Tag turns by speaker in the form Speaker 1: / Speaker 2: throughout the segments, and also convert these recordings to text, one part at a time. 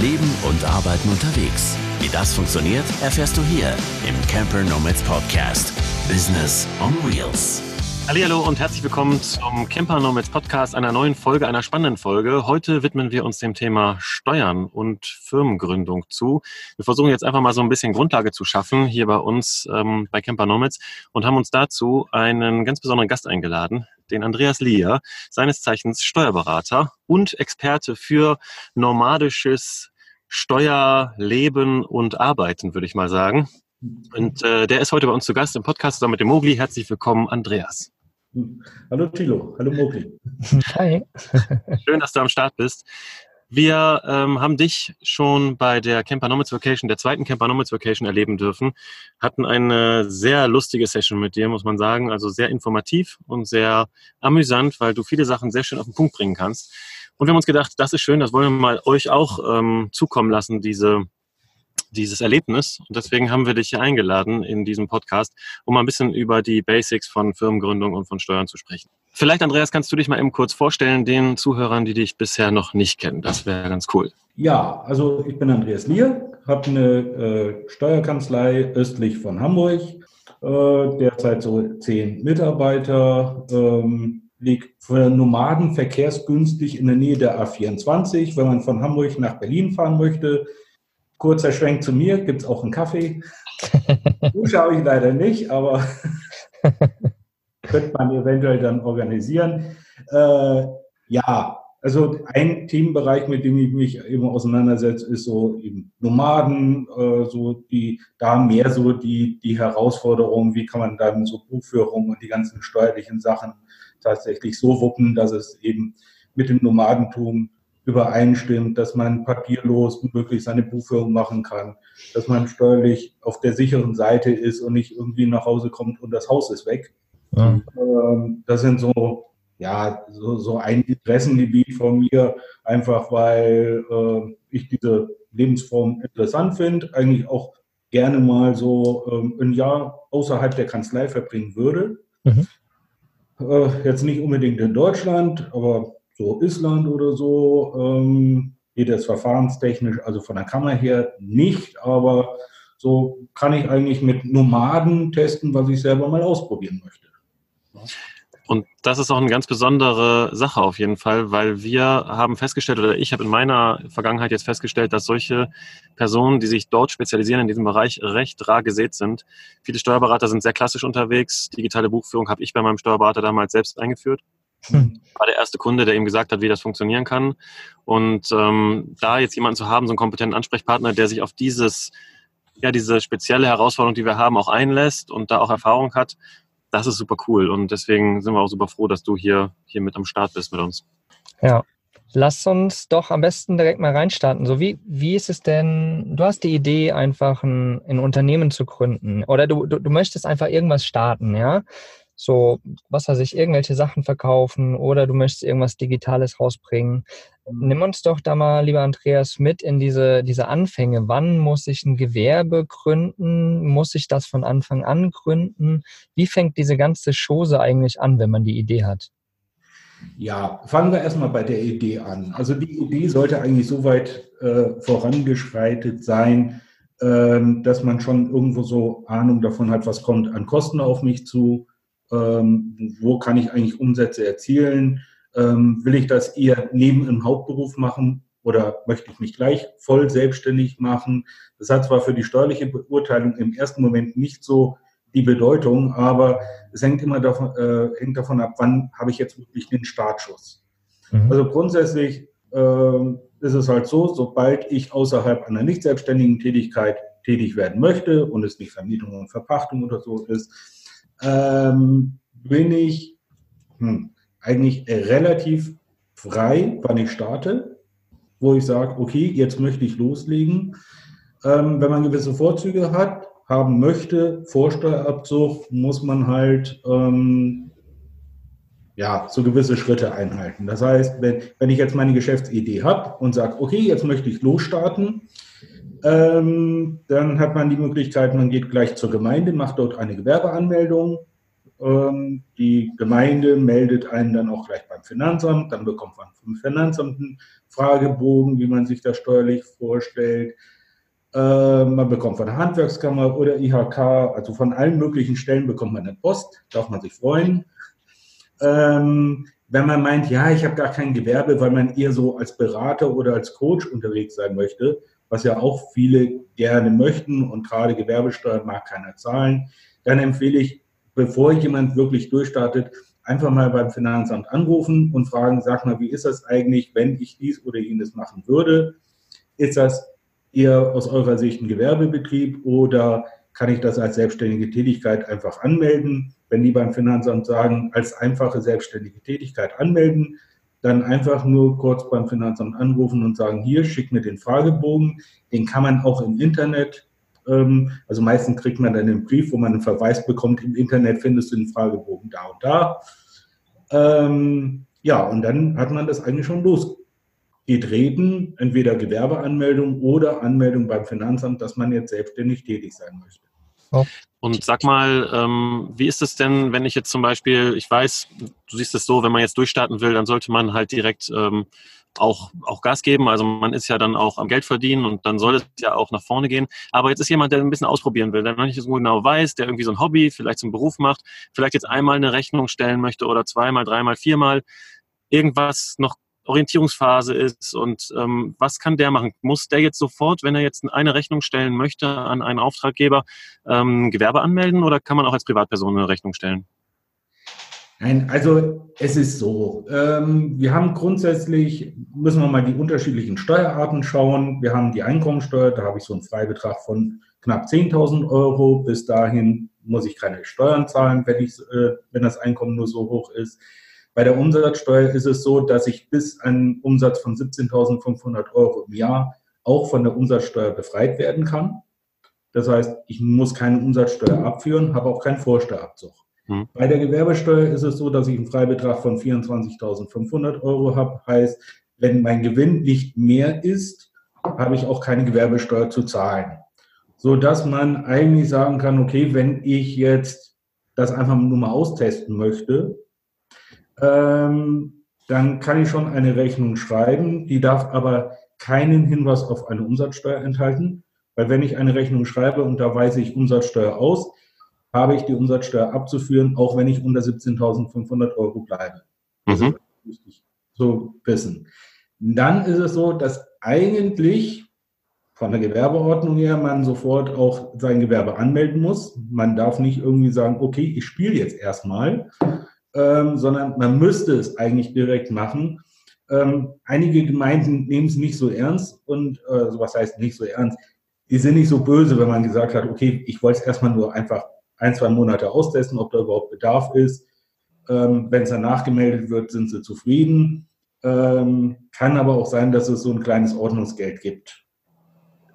Speaker 1: Leben und Arbeiten unterwegs. Wie das funktioniert, erfährst du hier im Camper Nomads Podcast. Business on Wheels.
Speaker 2: Hallo und herzlich willkommen zum Camper Nomads Podcast, einer neuen Folge, einer spannenden Folge. Heute widmen wir uns dem Thema Steuern und Firmengründung zu. Wir versuchen jetzt einfach mal so ein bisschen Grundlage zu schaffen hier bei uns ähm, bei Camper Nomads und haben uns dazu einen ganz besonderen Gast eingeladen, den Andreas Lier, seines Zeichens Steuerberater und Experte für nomadisches Steuerleben und Arbeiten, würde ich mal sagen. Und äh, der ist heute bei uns zu Gast im Podcast zusammen mit dem Mogli. Herzlich willkommen, Andreas.
Speaker 3: Hallo Thilo, hallo Mogli.
Speaker 2: Hi. Schön, dass du am Start bist. Wir ähm, haben dich schon bei der Campernomics Vacation, der zweiten Campernomics Vacation erleben dürfen. Hatten eine sehr lustige Session mit dir, muss man sagen. Also sehr informativ und sehr amüsant, weil du viele Sachen sehr schön auf den Punkt bringen kannst. Und wir haben uns gedacht, das ist schön, das wollen wir mal euch auch ähm, zukommen lassen, diese dieses Erlebnis. Und deswegen haben wir dich hier eingeladen in diesem Podcast, um mal ein bisschen über die Basics von Firmengründung und von Steuern zu sprechen. Vielleicht, Andreas, kannst du dich mal eben kurz vorstellen, den Zuhörern, die dich bisher noch nicht kennen. Das wäre ganz cool.
Speaker 3: Ja, also ich bin Andreas Lier, habe eine äh, Steuerkanzlei östlich von Hamburg, äh, derzeit so zehn Mitarbeiter, ähm, liegt für Nomaden verkehrsgünstig in der Nähe der A24. Wenn man von Hamburg nach Berlin fahren möchte, Kurzer Schwenk zu mir, gibt es auch einen Kaffee. Dusche habe ich leider nicht, aber könnte man eventuell dann organisieren. Äh, ja, also ein Themenbereich, mit dem ich mich eben auseinandersetze, ist so eben Nomaden, äh, so die, da mehr so die, die Herausforderung, wie kann man dann so Buchführung und die ganzen steuerlichen Sachen tatsächlich so wuppen, dass es eben mit dem Nomadentum übereinstimmt, dass man papierlos wirklich seine Buchführung machen kann, dass man steuerlich auf der sicheren Seite ist und nicht irgendwie nach Hause kommt und das Haus ist weg. Ja. Ähm, das sind so, ja, so, so ein Interessengebiet von mir, einfach weil äh, ich diese Lebensform interessant finde, eigentlich auch gerne mal so ähm, ein Jahr außerhalb der Kanzlei verbringen würde. Mhm. Äh, jetzt nicht unbedingt in Deutschland, aber so Island oder so, ähm, geht es verfahrenstechnisch, also von der Kammer her nicht, aber so kann ich eigentlich mit Nomaden testen, was ich selber mal ausprobieren möchte.
Speaker 2: Und das ist auch eine ganz besondere Sache auf jeden Fall, weil wir haben festgestellt, oder ich habe in meiner Vergangenheit jetzt festgestellt, dass solche Personen, die sich dort spezialisieren in diesem Bereich, recht rar gesät sind. Viele Steuerberater sind sehr klassisch unterwegs. Digitale Buchführung habe ich bei meinem Steuerberater damals selbst eingeführt. Hm. War der erste Kunde, der ihm gesagt hat, wie das funktionieren kann. Und ähm, da jetzt jemanden zu haben, so einen kompetenten Ansprechpartner, der sich auf dieses, ja, diese spezielle Herausforderung, die wir haben, auch einlässt und da auch Erfahrung hat, das ist super cool. Und deswegen sind wir auch super froh, dass du hier, hier mit am Start bist mit uns.
Speaker 4: Ja. Lass uns doch am besten direkt mal reinstarten. So, wie, wie ist es denn? Du hast die Idee, einfach ein, ein Unternehmen zu gründen oder du, du, du möchtest einfach irgendwas starten, ja? So, was weiß ich, irgendwelche Sachen verkaufen oder du möchtest irgendwas Digitales rausbringen. Nimm uns doch da mal, lieber Andreas, mit in diese, diese Anfänge. Wann muss ich ein Gewerbe gründen? Muss ich das von Anfang an gründen? Wie fängt diese ganze Chose eigentlich an, wenn man die Idee hat?
Speaker 3: Ja, fangen wir erstmal bei der Idee an. Also die Idee sollte eigentlich so weit äh, vorangeschreitet sein, äh, dass man schon irgendwo so Ahnung davon hat, was kommt an Kosten auf mich zu, ähm, wo kann ich eigentlich Umsätze erzielen? Ähm, will ich das eher neben im Hauptberuf machen oder möchte ich mich gleich voll selbstständig machen? Das hat zwar für die steuerliche Beurteilung im ersten Moment nicht so die Bedeutung, aber es hängt immer davon, äh, hängt davon ab, wann habe ich jetzt wirklich den Startschuss. Mhm. Also grundsätzlich äh, ist es halt so, sobald ich außerhalb einer nicht selbstständigen Tätigkeit tätig werden möchte und es nicht Vermietung und Verpachtung oder so ist, ähm, bin ich hm, eigentlich relativ frei, wann ich starte, wo ich sage, okay, jetzt möchte ich loslegen. Ähm, wenn man gewisse Vorzüge hat, haben möchte, Vorsteuerabzug, muss man halt ähm, ja, so gewisse Schritte einhalten. Das heißt, wenn, wenn ich jetzt meine Geschäftsidee habe und sage, okay, jetzt möchte ich losstarten, ähm, dann hat man die Möglichkeit, man geht gleich zur Gemeinde, macht dort eine Gewerbeanmeldung, Ähm, die Gemeinde meldet einen dann auch gleich beim Finanzamt. Dann bekommt man vom Finanzamt einen Fragebogen, wie man sich das steuerlich vorstellt. Ähm, man bekommt von der Handwerkskammer oder IHK, also von allen möglichen Stellen bekommt man eine Post. Darf man sich freuen. Ähm, wenn man meint, ja, ich habe gar kein Gewerbe, weil man eher so als Berater oder als Coach unterwegs sein möchte, was ja auch viele gerne möchten und gerade Gewerbesteuer mag keiner zahlen, dann empfehle ich, bevor jemand wirklich durchstartet, einfach mal beim Finanzamt anrufen und fragen, sag mal, wie ist das eigentlich, wenn ich dies oder jenes machen würde? Ist das eher aus eurer Sicht ein Gewerbebetrieb oder kann ich das als selbstständige Tätigkeit einfach anmelden? Wenn die beim Finanzamt sagen, als einfache selbstständige Tätigkeit anmelden, dann einfach nur kurz beim Finanzamt anrufen und sagen, hier, schick mir den Fragebogen. Den kann man auch im Internet, ähm, also meistens kriegt man dann einen Brief, wo man einen Verweis bekommt, im Internet findest du den Fragebogen da und da. Ähm, ja, und dann hat man das eigentlich schon losgetreten, entweder Gewerbeanmeldung oder Anmeldung beim Finanzamt, dass man jetzt selbstständig tätig sein möchte.
Speaker 2: Und sag mal, ähm, wie ist es denn, wenn ich jetzt zum Beispiel, ich weiß, du siehst es so, wenn man jetzt durchstarten will, dann sollte man halt direkt ähm, auch, auch Gas geben. Also man ist ja dann auch am Geld verdienen und dann soll es ja auch nach vorne gehen. Aber jetzt ist jemand, der ein bisschen ausprobieren will, der noch nicht so genau weiß, der irgendwie so ein Hobby, vielleicht zum Beruf macht, vielleicht jetzt einmal eine Rechnung stellen möchte oder zweimal, dreimal, viermal, irgendwas noch Orientierungsphase ist und ähm, was kann der machen? Muss der jetzt sofort, wenn er jetzt eine Rechnung stellen möchte an einen Auftraggeber, ähm, Gewerbe anmelden oder kann man auch als Privatperson eine Rechnung stellen?
Speaker 3: Nein, also es ist so. Ähm, wir haben grundsätzlich, müssen wir mal die unterschiedlichen Steuerarten schauen. Wir haben die Einkommensteuer, da habe ich so einen Freibetrag von knapp 10.000 Euro. Bis dahin muss ich keine Steuern zahlen, wenn, äh, wenn das Einkommen nur so hoch ist. Bei der Umsatzsteuer ist es so, dass ich bis einen Umsatz von 17.500 Euro im Jahr auch von der Umsatzsteuer befreit werden kann. Das heißt, ich muss keine Umsatzsteuer abführen, habe auch keinen Vorsteuerabzug. Hm. Bei der Gewerbesteuer ist es so, dass ich einen Freibetrag von 24.500 Euro habe. Heißt, wenn mein Gewinn nicht mehr ist, habe ich auch keine Gewerbesteuer zu zahlen. So dass man eigentlich sagen kann, okay, wenn ich jetzt das einfach nur mal austesten möchte, ähm, dann kann ich schon eine Rechnung schreiben. Die darf aber keinen Hinweis auf eine Umsatzsteuer enthalten, weil wenn ich eine Rechnung schreibe und da weise ich Umsatzsteuer aus, habe ich die Umsatzsteuer abzuführen, auch wenn ich unter 17.500 Euro bleibe. Mhm. Das wichtig zu wissen. Dann ist es so, dass eigentlich von der Gewerbeordnung her man sofort auch sein Gewerbe anmelden muss. Man darf nicht irgendwie sagen, okay, ich spiele jetzt erstmal, ähm, sondern man müsste es eigentlich direkt machen. Ähm, einige Gemeinden nehmen es nicht so ernst und äh, was heißt nicht so ernst? Die sind nicht so böse, wenn man gesagt hat, okay, ich wollte es erstmal nur einfach ein, zwei Monate austesten, ob da überhaupt Bedarf ist. Ähm, wenn es dann nachgemeldet wird, sind sie zufrieden. Ähm, kann aber auch sein, dass es so ein kleines Ordnungsgeld gibt.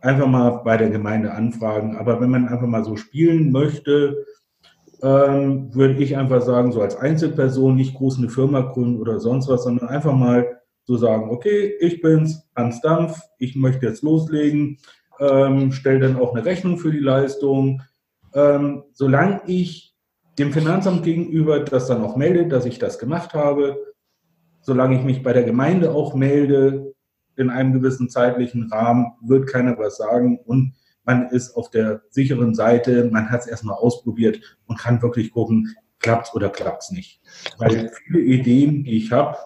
Speaker 3: Einfach mal bei der Gemeinde anfragen. Aber wenn man einfach mal so spielen möchte, ähm, würde ich einfach sagen, so als Einzelperson, nicht groß eine Firma gründen oder sonst was, sondern einfach mal so sagen, okay, ich bin's, Hans Dampf, ich möchte jetzt loslegen, ähm, stelle dann auch eine Rechnung für die Leistung. Ähm, solange ich dem Finanzamt gegenüber das dann auch melde, dass ich das gemacht habe, solange ich mich bei der Gemeinde auch melde, in einem gewissen zeitlichen Rahmen, wird keiner was sagen und man ist auf der sicheren Seite, man hat es erstmal ausprobiert und kann wirklich gucken, klappt es oder klappt es nicht. Weil viele Ideen, die ich habe,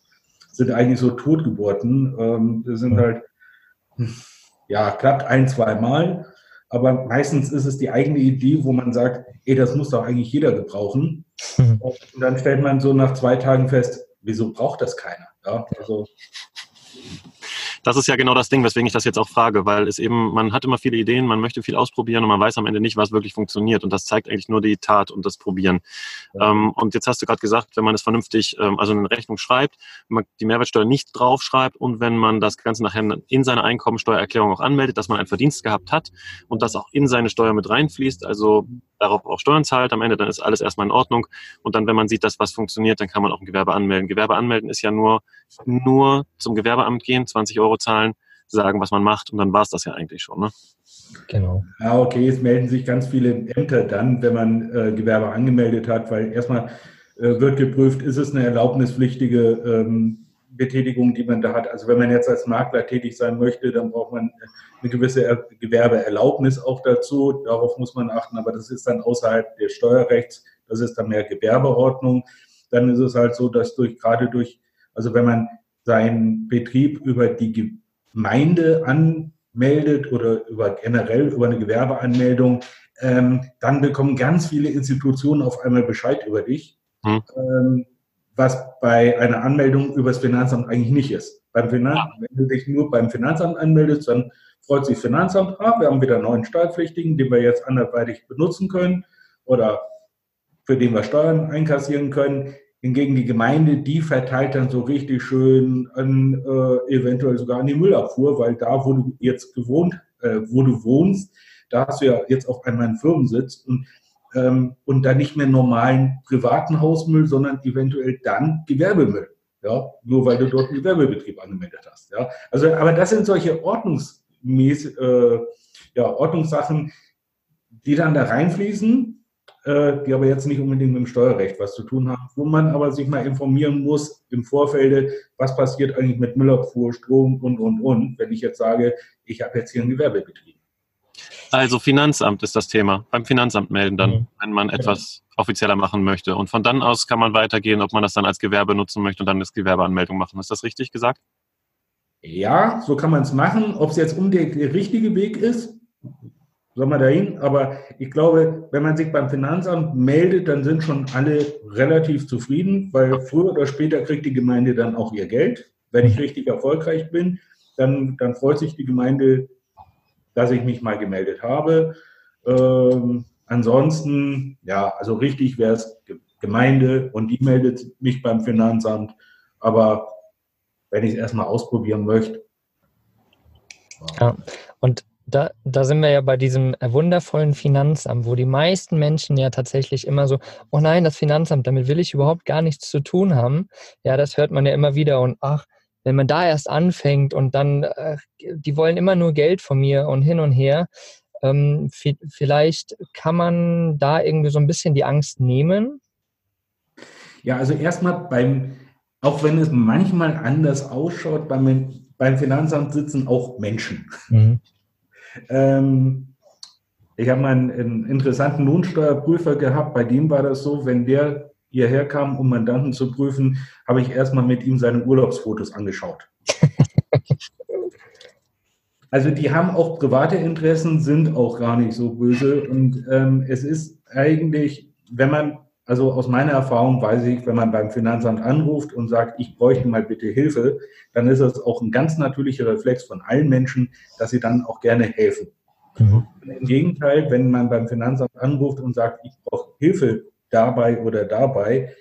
Speaker 3: sind eigentlich so Totgeburten. Ähm, sind halt, ja, klappt ein, zwei Mal, aber meistens ist es die eigene Idee, wo man sagt, ey, das muss doch eigentlich jeder gebrauchen. Mhm. Und dann stellt man so nach zwei Tagen fest, wieso braucht das keiner? Ja, also
Speaker 2: das ist ja genau das Ding, weswegen ich das jetzt auch frage, weil es eben, man hat immer viele Ideen, man möchte viel ausprobieren und man weiß am Ende nicht, was wirklich funktioniert. Und das zeigt eigentlich nur die Tat und das Probieren. Ja. Ähm, und jetzt hast du gerade gesagt, wenn man es vernünftig, ähm, also eine Rechnung schreibt, man die Mehrwertsteuer nicht draufschreibt und wenn man das Ganze nachher in seine Einkommensteuererklärung auch anmeldet, dass man einen Verdienst gehabt hat und das auch in seine Steuer mit reinfließt, also darauf auch Steuern zahlt am Ende, dann ist alles erstmal in Ordnung. Und dann, wenn man sieht, dass was funktioniert, dann kann man auch ein Gewerbe anmelden. Gewerbe anmelden ist ja nur, nur zum Gewerbeamt gehen, 20 Euro zahlen, sagen, was man macht und dann war es das ja eigentlich schon. Ne?
Speaker 3: Genau. Ja, okay, es melden sich ganz viele Ämter dann, wenn man äh, Gewerbe angemeldet hat, weil erstmal äh, wird geprüft, ist es eine erlaubnispflichtige ähm, Betätigung, die man da hat. Also wenn man jetzt als Makler tätig sein möchte, dann braucht man eine gewisse Gewerbeerlaubnis auch dazu. Darauf muss man achten, aber das ist dann außerhalb des Steuerrechts. Das ist dann mehr Gewerbeordnung. Dann ist es halt so, dass durch gerade durch, also wenn man seinen Betrieb über die Gemeinde anmeldet oder über generell über eine Gewerbeanmeldung, ähm, dann bekommen ganz viele Institutionen auf einmal Bescheid über dich. Hm. Ähm, was bei einer Anmeldung übers Finanzamt eigentlich nicht ist. Beim Finanzamt, wenn du dich nur beim Finanzamt anmeldest, dann freut sich das Finanzamt, ah, wir haben wieder einen neuen Steuerpflichtigen, den wir jetzt anderweitig benutzen können oder für den wir Steuern einkassieren können. Hingegen die Gemeinde, die verteilt dann so richtig schön an, äh, eventuell sogar an die Müllabfuhr, weil da, wo du jetzt gewohnt, äh, wo du wohnst, da hast du ja jetzt auch einmal einen Firmensitz und ähm, und dann nicht mehr normalen privaten Hausmüll, sondern eventuell dann Gewerbemüll. Ja, nur weil du dort einen Gewerbebetrieb angemeldet hast. Ja, also, aber das sind solche Ordnungsmäß, äh, ja, Ordnungssachen, die dann da reinfließen, äh, die aber jetzt nicht unbedingt mit dem Steuerrecht was zu tun haben, wo man aber sich mal informieren muss im Vorfeld, was passiert eigentlich mit Müllabfuhr, Strom und, und, und, wenn ich jetzt sage, ich habe jetzt hier einen Gewerbebetrieb.
Speaker 2: Also Finanzamt ist das Thema. Beim Finanzamt melden dann, mhm. wenn man etwas offizieller machen möchte. Und von dann aus kann man weitergehen, ob man das dann als Gewerbe nutzen möchte und dann das Gewerbeanmeldung machen. Ist das richtig gesagt?
Speaker 3: Ja, so kann man es machen. Ob es jetzt um der, der richtige Weg ist, soll man dahin. Aber ich glaube, wenn man sich beim Finanzamt meldet, dann sind schon alle relativ zufrieden, weil früher oder später kriegt die Gemeinde dann auch ihr Geld. Wenn ich richtig erfolgreich bin, dann, dann freut sich die Gemeinde dass ich mich mal gemeldet habe. Ähm, ansonsten, ja, also richtig wäre es Gemeinde und die meldet mich beim Finanzamt. Aber wenn ich es erstmal ausprobieren möchte.
Speaker 4: Ja, und da, da sind wir ja bei diesem wundervollen Finanzamt, wo die meisten Menschen ja tatsächlich immer so, oh nein, das Finanzamt, damit will ich überhaupt gar nichts zu tun haben. Ja, das hört man ja immer wieder und ach, wenn man da erst anfängt und dann, äh, die wollen immer nur Geld von mir und hin und her, ähm, vielleicht kann man da irgendwie so ein bisschen die Angst nehmen.
Speaker 3: Ja, also erstmal beim, auch wenn es manchmal anders ausschaut, beim, beim Finanzamt sitzen auch Menschen. Mhm. ähm, ich habe mal einen, einen interessanten Lohnsteuerprüfer gehabt, bei dem war das so, wenn der hierher kam, um Mandanten zu prüfen, habe ich erstmal mit ihm seine Urlaubsfotos angeschaut. also die haben auch private Interessen, sind auch gar nicht so böse. Und ähm, es ist eigentlich, wenn man, also aus meiner Erfahrung weiß ich, wenn man beim Finanzamt anruft und sagt, ich bräuchte mal bitte Hilfe, dann ist das auch ein ganz natürlicher Reflex von allen Menschen, dass sie dann auch gerne helfen. Mhm. Im Gegenteil, wenn man beim Finanzamt anruft und sagt, ich brauche Hilfe dabei oder dabei,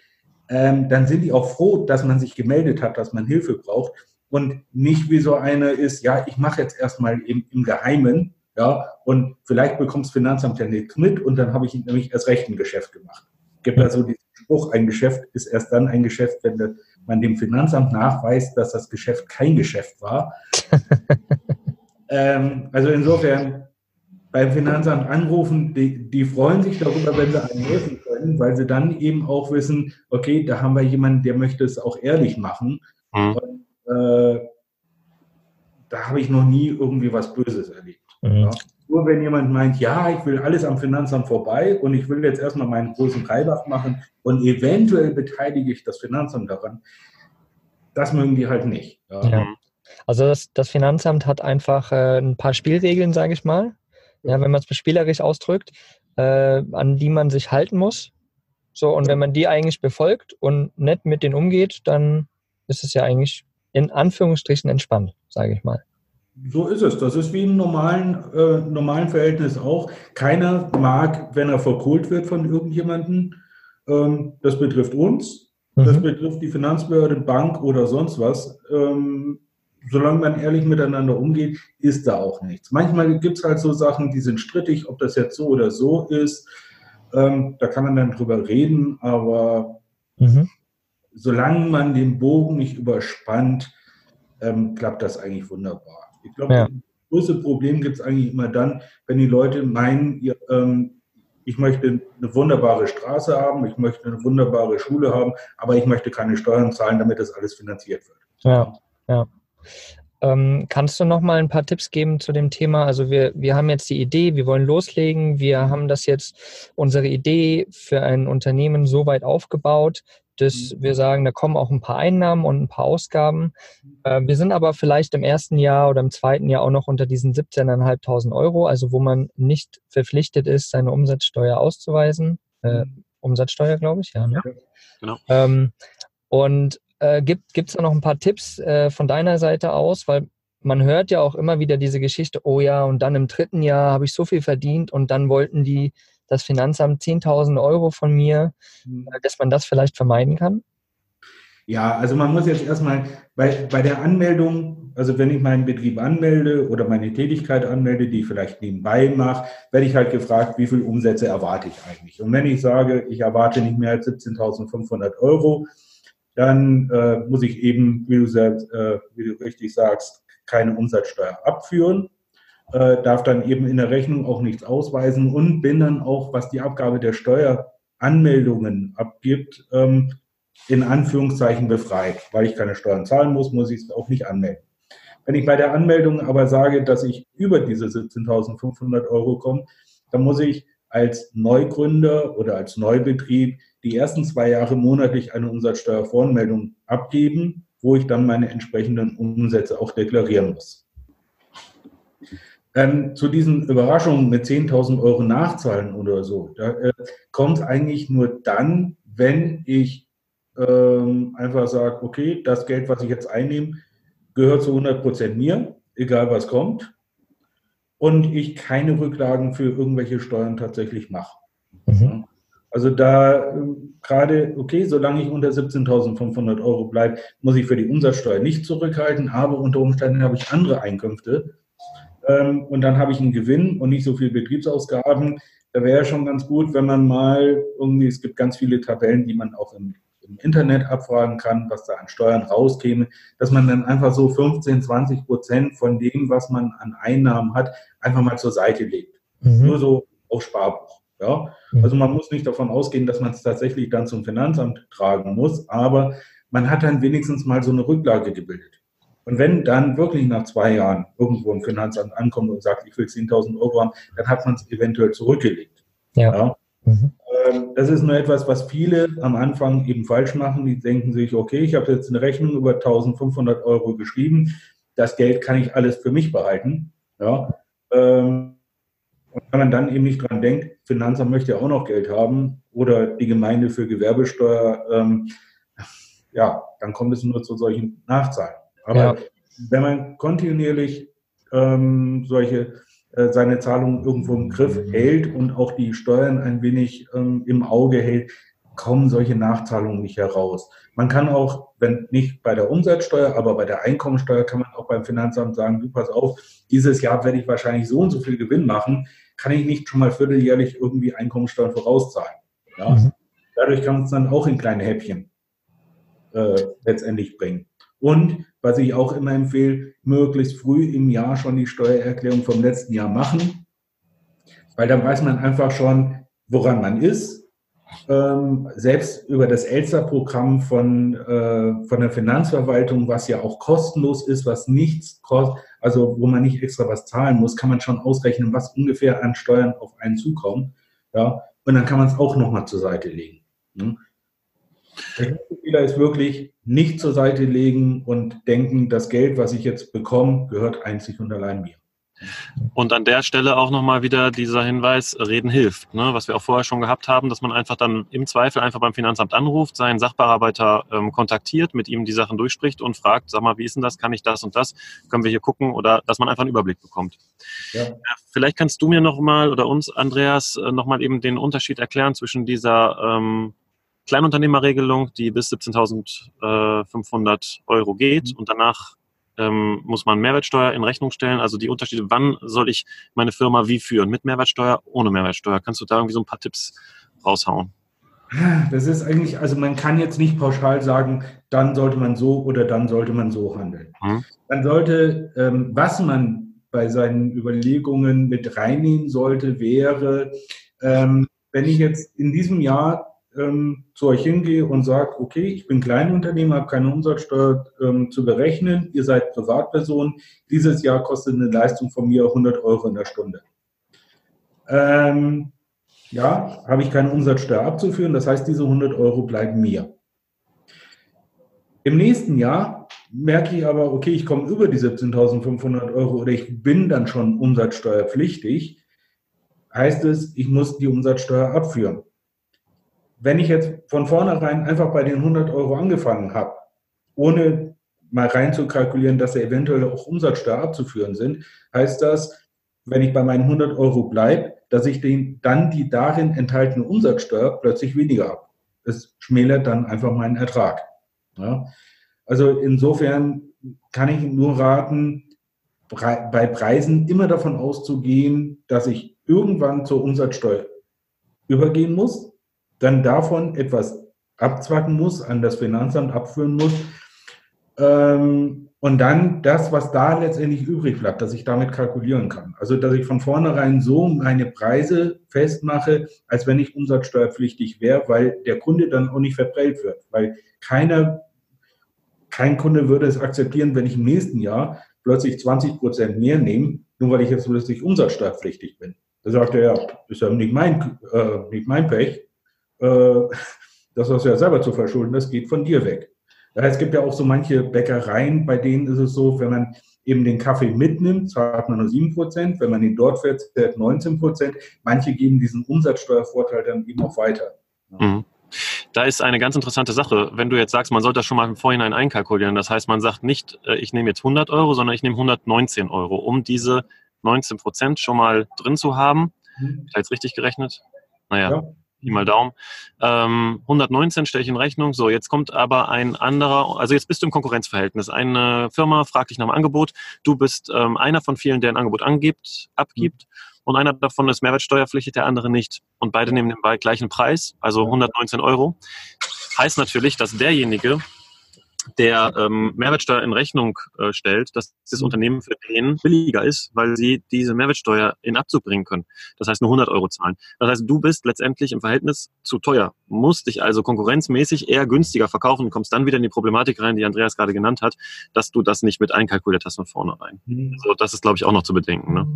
Speaker 3: ähm, dann sind die auch froh, dass man sich gemeldet hat, dass man Hilfe braucht und nicht wie so eine ist, ja, ich mache jetzt erstmal im, im Geheimen, ja, und vielleicht bekommt das Finanzamt ja nichts mit und dann habe ich nämlich erst recht ein Geschäft gemacht. Es gibt also diesen Spruch, ein Geschäft ist erst dann ein Geschäft, wenn man dem Finanzamt nachweist, dass das Geschäft kein Geschäft war. ähm, also insofern beim Finanzamt anrufen, die, die freuen sich darüber, wenn sie einem helfen können, weil sie dann eben auch wissen, okay, da haben wir jemanden, der möchte es auch ehrlich machen. Mhm. Und, äh, da habe ich noch nie irgendwie was Böses erlebt. Mhm. Ja. Nur wenn jemand meint, ja, ich will alles am Finanzamt vorbei und ich will jetzt erstmal meinen großen Reibach machen und eventuell beteilige ich das Finanzamt daran, das mögen die halt nicht. Ja. Ja.
Speaker 4: Also das, das, Finanzamt hat einfach äh, ein paar Spielregeln, sage ich mal, ja, wenn man es spielerisch ausdrückt, äh, an die man sich halten muss. So, und wenn man die eigentlich befolgt und nett mit denen umgeht, dann ist es ja eigentlich in Anführungsstrichen entspannt, sage ich mal.
Speaker 3: So ist es. Das ist wie im normalen, äh, normalen Verhältnis auch. Keiner mag, wenn er verkohlt wird von irgendjemandem. Ähm, das betrifft uns. Mhm. Das betrifft die Finanzbehörde, Bank oder sonst was. Ähm, solange man ehrlich miteinander umgeht, ist da auch nichts. Manchmal gibt es halt so Sachen, die sind strittig, ob das jetzt so oder so ist. Ähm, da kann man dann drüber reden, aber mhm. solange man den Bogen nicht überspannt, ähm, klappt das eigentlich wunderbar. Ich glaube, ja. größte Problem gibt es eigentlich immer dann, wenn die Leute meinen, ihr, ähm, ich möchte eine wunderbare Straße haben, ich möchte eine wunderbare Schule haben, aber ich möchte keine Steuern zahlen, damit das alles finanziert wird.
Speaker 4: Ja, ja. Ähm, kannst du noch mal ein paar Tipps geben zu dem Thema? Also wir, wir haben jetzt die Idee, wir wollen loslegen, wir haben das jetzt, unsere Idee für ein Unternehmen so weit aufgebaut, dass mhm. wir sagen, da kommen auch ein paar Einnahmen und ein paar Ausgaben. Äh, wir sind aber vielleicht im ersten Jahr oder im zweiten Jahr auch noch unter diesen 17.500 Euro, also wo man nicht verpflichtet ist, seine Umsatzsteuer auszuweisen. Äh, mhm. Umsatzsteuer, glaube ich, ja. Ne? ja genau. Ähm, und äh, gibt es da noch ein paar Tipps äh, von deiner Seite aus? Weil man hört ja auch immer wieder diese Geschichte, oh ja, und dann im dritten Jahr habe ich so viel verdient und dann wollten die das Finanzamt 10.000 Euro von mir, mhm. Äh, dass man das vielleicht vermeiden kann?
Speaker 3: Ja, also man muss jetzt erstmal bei, bei der Anmeldung, also wenn ich meinen Betrieb anmelde oder meine Tätigkeit anmelde, die ich vielleicht nebenbei mache, werde ich halt gefragt, wie viel Umsätze erwarte ich eigentlich. Und wenn ich sage, ich erwarte nicht mehr als 17.500 Euro, dann äh, muss ich eben, wie du, selbst, äh, wie du richtig sagst, keine Umsatzsteuer abführen, äh, darf dann eben in der Rechnung auch nichts ausweisen und bin dann auch, was die Abgabe der Steueranmeldungen abgibt, ähm, in Anführungszeichen befreit. Weil ich keine Steuern zahlen muss, muss ich es auch nicht anmelden. Wenn ich bei der Anmeldung aber sage, dass ich über diese 17.500 Euro komme, dann muss ich als Neugründer oder als Neubetrieb die ersten zwei Jahre monatlich eine Umsatzsteuervoranmeldung abgeben, wo ich dann meine entsprechenden Umsätze auch deklarieren muss. Ähm, zu diesen Überraschungen mit 10.000 Euro Nachzahlen oder so, da äh, kommt eigentlich nur dann, wenn ich ähm, einfach sage, okay, das Geld, was ich jetzt einnehme, gehört zu 100 Prozent mir, egal was kommt, und ich keine Rücklagen für irgendwelche Steuern tatsächlich mache. Mhm. Also da äh, gerade, okay, solange ich unter 17.500 Euro bleibe, muss ich für die Umsatzsteuer nicht zurückhalten, aber unter Umständen habe ich andere Einkünfte ähm, und dann habe ich einen Gewinn und nicht so viel Betriebsausgaben. Da wäre schon ganz gut, wenn man mal irgendwie, es gibt ganz viele Tabellen, die man auch im, im Internet abfragen kann, was da an Steuern rauskäme, dass man dann einfach so 15, 20 Prozent von dem, was man an Einnahmen hat, einfach mal zur Seite legt. Mhm. Nur so auf Sparbuch. Ja? Mhm. Also man muss nicht davon ausgehen, dass man es tatsächlich dann zum Finanzamt tragen muss, aber man hat dann wenigstens mal so eine Rücklage gebildet. Und wenn dann wirklich nach zwei Jahren irgendwo ein Finanzamt ankommt und sagt, ich will 10.000 Euro haben, dann hat man es eventuell zurückgelegt. Ja. ja? Mhm. Ähm, das ist nur etwas, was viele am Anfang eben falsch machen. Die denken sich, okay, ich habe jetzt eine Rechnung über 1500 Euro geschrieben, das Geld kann ich alles für mich behalten. Ja? Ähm, und wenn man dann eben nicht dran denkt, Finanzamt möchte ja auch noch Geld haben oder die Gemeinde für Gewerbesteuer, ähm, ja, dann kommt es nur zu solchen Nachzahlen. Aber ja. wenn man kontinuierlich ähm, solche seine Zahlungen irgendwo im Griff hält und auch die Steuern ein wenig ähm, im Auge hält, kommen solche Nachzahlungen nicht heraus. Man kann auch, wenn nicht bei der Umsatzsteuer, aber bei der Einkommensteuer kann man auch beim Finanzamt sagen, du pass auf, dieses Jahr werde ich wahrscheinlich so und so viel Gewinn machen kann ich nicht schon mal vierteljährlich irgendwie Einkommensteuer vorauszahlen. Ja? Mhm. Dadurch kann man es dann auch in kleine Häppchen äh, letztendlich bringen. Und was ich auch immer empfehle, möglichst früh im Jahr schon die Steuererklärung vom letzten Jahr machen, weil dann weiß man einfach schon, woran man ist. Ähm, selbst über das Elster-Programm von, äh, von der Finanzverwaltung, was ja auch kostenlos ist, was nichts kostet, also wo man nicht extra was zahlen muss, kann man schon ausrechnen, was ungefähr an Steuern auf einen zukommt. Ja, und dann kann man es auch nochmal zur Seite legen. Ne? Der erste Fehler ist wirklich nicht zur Seite legen und denken, das Geld, was ich jetzt bekomme, gehört einzig und allein mir.
Speaker 2: Und an der Stelle auch nochmal wieder dieser Hinweis, Reden hilft, ne? was wir auch vorher schon gehabt haben, dass man einfach dann im Zweifel einfach beim Finanzamt anruft, seinen Sachbearbeiter ähm, kontaktiert, mit ihm die Sachen durchspricht und fragt, sag mal, wie ist denn das, kann ich das und das, können wir hier gucken oder dass man einfach einen Überblick bekommt. Ja. Äh, vielleicht kannst du mir nochmal oder uns, Andreas, äh, nochmal eben den Unterschied erklären zwischen dieser ähm, Kleinunternehmerregelung, die bis 17.500 Euro geht mhm. und danach ähm, muss man Mehrwertsteuer in Rechnung stellen. Also die Unterschiede, wann soll ich meine Firma wie führen? Mit Mehrwertsteuer, ohne Mehrwertsteuer? Kannst du da irgendwie so ein paar Tipps raushauen?
Speaker 3: Das ist eigentlich, also man kann jetzt nicht pauschal sagen, dann sollte man so oder dann sollte man so handeln. Mhm. Man sollte, ähm, was man bei seinen Überlegungen mit reinnehmen sollte, wäre, ähm, wenn ich jetzt in diesem Jahr ähm, zu euch hingehe und sage, okay, ich bin Kleinunternehmer, habe keine Umsatzsteuer ähm, zu berechnen, ihr seid Privatperson, dieses Jahr kostet eine Leistung von mir 100 Euro in der Stunde. Ähm, ja, habe ich keine Umsatzsteuer abzuführen, das heißt, diese 100 Euro bleiben mir. Im nächsten Jahr merke ich aber, okay, ich komme über die 17.500 Euro oder ich bin dann schon umsatzsteuerpflichtig, heißt es, ich muss die Umsatzsteuer abführen. Wenn ich jetzt von vornherein einfach bei den 100 Euro angefangen habe, ohne mal rein zu kalkulieren, dass da eventuell auch Umsatzsteuer abzuführen sind, heißt das, wenn ich bei meinen 100 Euro bleibe, dass ich den, dann die darin enthaltene Umsatzsteuer plötzlich weniger habe. Das schmälert dann einfach meinen Ertrag. Ja? Also insofern kann ich nur raten, bei Preisen immer davon auszugehen, dass ich irgendwann zur Umsatzsteuer übergehen muss, dann davon etwas abzwacken muss, an das Finanzamt abführen muss ähm, und dann das, was da letztendlich übrig bleibt, dass ich damit kalkulieren kann. Also, dass ich von vornherein so meine Preise festmache, als wenn ich umsatzsteuerpflichtig wäre, weil der Kunde dann auch nicht verprellt wird. Weil keiner, kein Kunde würde es akzeptieren, wenn ich im nächsten Jahr plötzlich 20 Prozent mehr nehme, nur weil ich jetzt plötzlich umsatzsteuerpflichtig bin. Da sagt er, ja, ist ja nicht mein, äh, nicht mein Pech. Äh, das hast du ja selber zu verschulden, das geht von dir weg. Ja, es gibt ja auch so manche Bäckereien, bei denen ist es so, wenn man eben den Kaffee mitnimmt, zahlt man nur 7 Prozent, wenn man ihn dort fährt, zahlt 19 Prozent. Manche geben diesen Umsatzsteuervorteil dann eben auch weiter.
Speaker 2: Mhm. Da ist eine ganz interessante Sache. Wenn du jetzt sagst, man sollte das schon mal im Vorhinein einkalkulieren, das heißt, man sagt nicht, äh, ich nehme jetzt 100 Euro, sondern ich nehme 119 Euro, um diese 19 Prozent schon mal drin zu haben. Mhm. Ich jetzt richtig gerechnet? Naja, ja. Pi mal Daumen. Ähm, 119 stelle ich in Rechnung. So, jetzt kommt aber ein anderer, also jetzt bist du im Konkurrenzverhältnis. Eine Firma fragt dich nach dem Angebot. Du bist ähm, einer von vielen, der ein Angebot angibt, abgibt. Mhm. Und einer davon ist mehrwertsteuerpflichtig, der andere nicht. Und beide nehmen den gleichen Preis, also 119 Euro. Heißt natürlich, dass derjenige, der ähm, Mehrwertsteuer in Rechnung äh, stellt, dass das mhm. Unternehmen für den billiger ist, weil sie diese Mehrwertsteuer in Abzug bringen können. Das heißt nur 100 Euro zahlen. Das heißt, du bist letztendlich im Verhältnis zu teuer, musst dich also konkurrenzmäßig eher günstiger verkaufen und kommst dann wieder in die Problematik rein, die Andreas gerade genannt hat, dass du das nicht mit einkalkuliert hast von vornherein. Mhm. Also das ist, glaube ich, auch noch zu bedenken. Ne?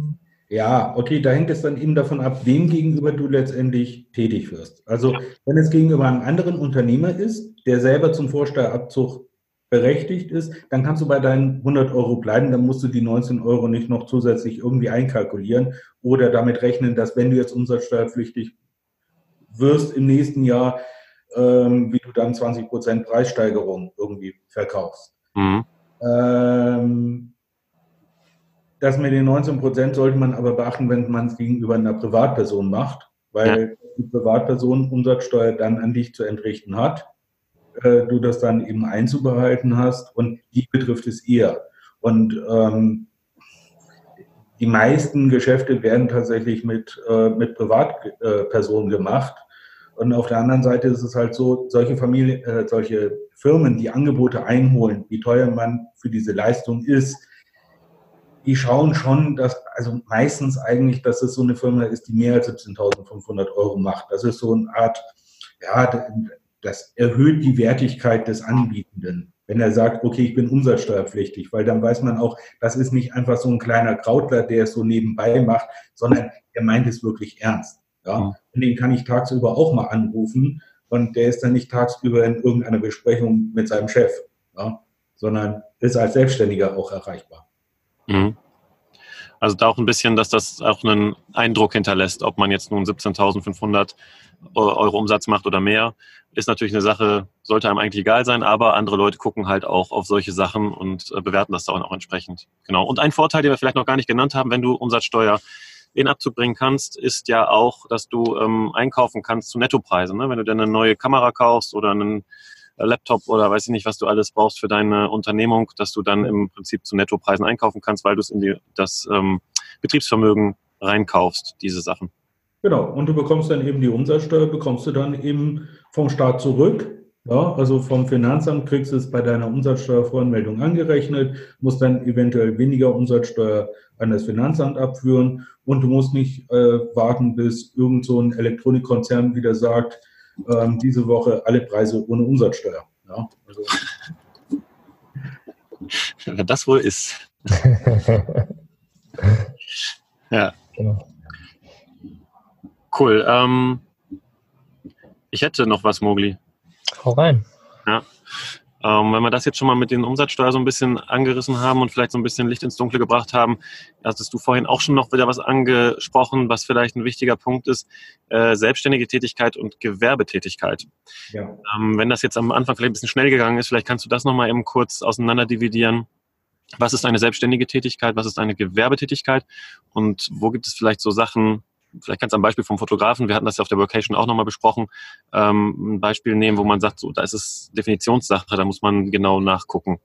Speaker 3: Ja, okay, da hängt es dann eben davon ab, wem gegenüber du letztendlich tätig wirst. Also wenn es gegenüber einem anderen Unternehmer ist, der selber zum Vorsteuerabzug berechtigt ist, dann kannst du bei deinen 100 Euro bleiben, dann musst du die 19 Euro nicht noch zusätzlich irgendwie einkalkulieren oder damit rechnen, dass wenn du jetzt umsatzsteuerpflichtig wirst im nächsten Jahr, ähm, wie du dann 20 Prozent Preissteigerung irgendwie verkaufst. Mhm. Ähm, das mit den 19 Prozent sollte man aber beachten, wenn man es gegenüber einer Privatperson macht, weil ja. die Privatperson Umsatzsteuer dann an dich zu entrichten hat äh, du das dann eben einzubehalten hast und die betrifft es eher. Und ähm, die meisten Geschäfte werden tatsächlich mit, äh, mit Privatpersonen gemacht. Und auf der anderen Seite ist es halt so, solche Familien, äh, solche Firmen, die Angebote einholen, wie teuer man für diese Leistung ist, die schauen schon, dass, also meistens eigentlich, dass es so eine Firma ist, die mehr als 17.500 Euro macht. Das ist so eine Art, ja, das erhöht die Wertigkeit des Anbietenden. Wenn er sagt, okay, ich bin umsatzsteuerpflichtig, weil dann weiß man auch, das ist nicht einfach so ein kleiner Krautler, der es so nebenbei macht, sondern er meint es wirklich ernst. Ja? Mhm. Und den kann ich tagsüber auch mal anrufen und der ist dann nicht tagsüber in irgendeiner Besprechung mit seinem Chef, ja? sondern ist als Selbstständiger auch erreichbar.
Speaker 2: Mhm. Also da auch ein bisschen, dass das auch einen Eindruck hinterlässt, ob man jetzt nun 17.500 Euro Umsatz macht oder mehr, ist natürlich eine Sache, sollte einem eigentlich egal sein, aber andere Leute gucken halt auch auf solche Sachen und äh, bewerten das dann auch entsprechend. Genau. Und ein Vorteil, den wir vielleicht noch gar nicht genannt haben, wenn du Umsatzsteuer in Abzug bringen kannst, ist ja auch, dass du ähm, einkaufen kannst zu Nettopreisen. Ne? Wenn du dir eine neue Kamera kaufst oder einen äh, Laptop oder weiß ich nicht, was du alles brauchst für deine Unternehmung, dass du dann im Prinzip zu Nettopreisen einkaufen kannst, weil du es in die, das ähm, Betriebsvermögen reinkaufst, diese Sachen.
Speaker 3: Genau, und du bekommst dann eben die Umsatzsteuer, bekommst du dann eben vom Staat zurück. Ja, also vom Finanzamt kriegst du es bei deiner Umsatzsteuervoranmeldung angerechnet, musst dann eventuell weniger Umsatzsteuer an das Finanzamt abführen und du musst nicht äh, warten, bis irgend so ein Elektronikkonzern wieder sagt, ähm, diese Woche alle Preise ohne Umsatzsteuer. Ja, also.
Speaker 2: Wenn das wohl ist. ja. Genau. Cool. Ähm, ich hätte noch was, Mogli.
Speaker 4: Hau rein.
Speaker 2: Ja. Ähm, wenn wir das jetzt schon mal mit den Umsatzsteuer so ein bisschen angerissen haben und vielleicht so ein bisschen Licht ins Dunkle gebracht haben, hattest du vorhin auch schon noch wieder was angesprochen, was vielleicht ein wichtiger Punkt ist, äh, selbstständige Tätigkeit und Gewerbetätigkeit. Ja. Ähm, wenn das jetzt am Anfang vielleicht ein bisschen schnell gegangen ist, vielleicht kannst du das nochmal eben kurz auseinander dividieren. Was ist eine selbstständige Tätigkeit? Was ist eine Gewerbetätigkeit? Und wo gibt es vielleicht so Sachen, vielleicht kannst du am Beispiel vom Fotografen, wir hatten das ja auf der Vocation auch nochmal besprochen, ähm, ein Beispiel nehmen, wo man sagt, so, da ist es Definitionssache, da muss man genau nachgucken.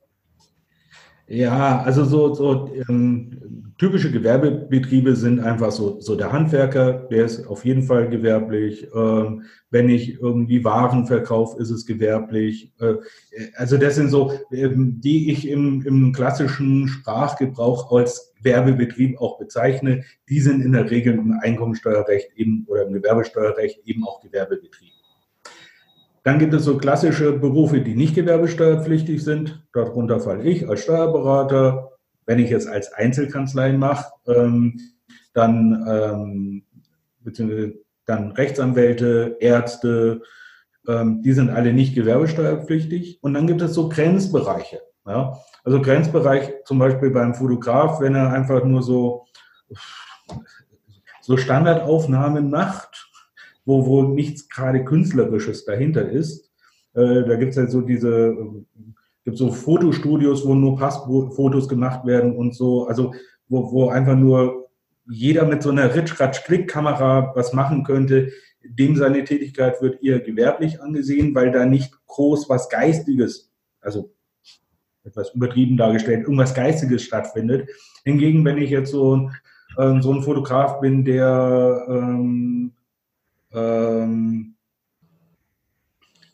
Speaker 3: Ja, also so, so ähm, typische Gewerbebetriebe sind einfach so, so der Handwerker, der ist auf jeden Fall gewerblich. Ähm, wenn ich irgendwie Waren verkaufe, ist es gewerblich. Äh, also das sind so, ähm, die ich im, im klassischen Sprachgebrauch als Werbebetrieb auch bezeichne. Die sind in der Regel im Einkommensteuerrecht eben oder im Gewerbesteuerrecht eben auch Gewerbebetrieb. Dann gibt es so klassische Berufe, die nicht gewerbesteuerpflichtig sind. Darunter falle ich als Steuerberater. Wenn ich es als Einzelkanzlei mache, ähm, dann, ähm, beziehungsweise dann Rechtsanwälte, Ärzte, ähm, die sind alle nicht gewerbesteuerpflichtig. Und dann gibt es so Grenzbereiche. Ja? Also Grenzbereich zum Beispiel beim Fotograf, wenn er einfach nur so, so Standardaufnahmen macht, wo, wo nichts gerade Künstlerisches dahinter ist. Äh, da gibt es halt so diese, gibt so Fotostudios, wo nur Passfotos gemacht werden und so, also wo, wo einfach nur jeder mit so einer Ritsch-Ratsch-Klick-Kamera was machen könnte, dem seine Tätigkeit wird eher gewerblich angesehen, weil da nicht groß was Geistiges, also etwas übertrieben dargestellt, irgendwas Geistiges stattfindet. Hingegen, wenn ich jetzt so, äh, so ein Fotograf bin, der ähm, ähm,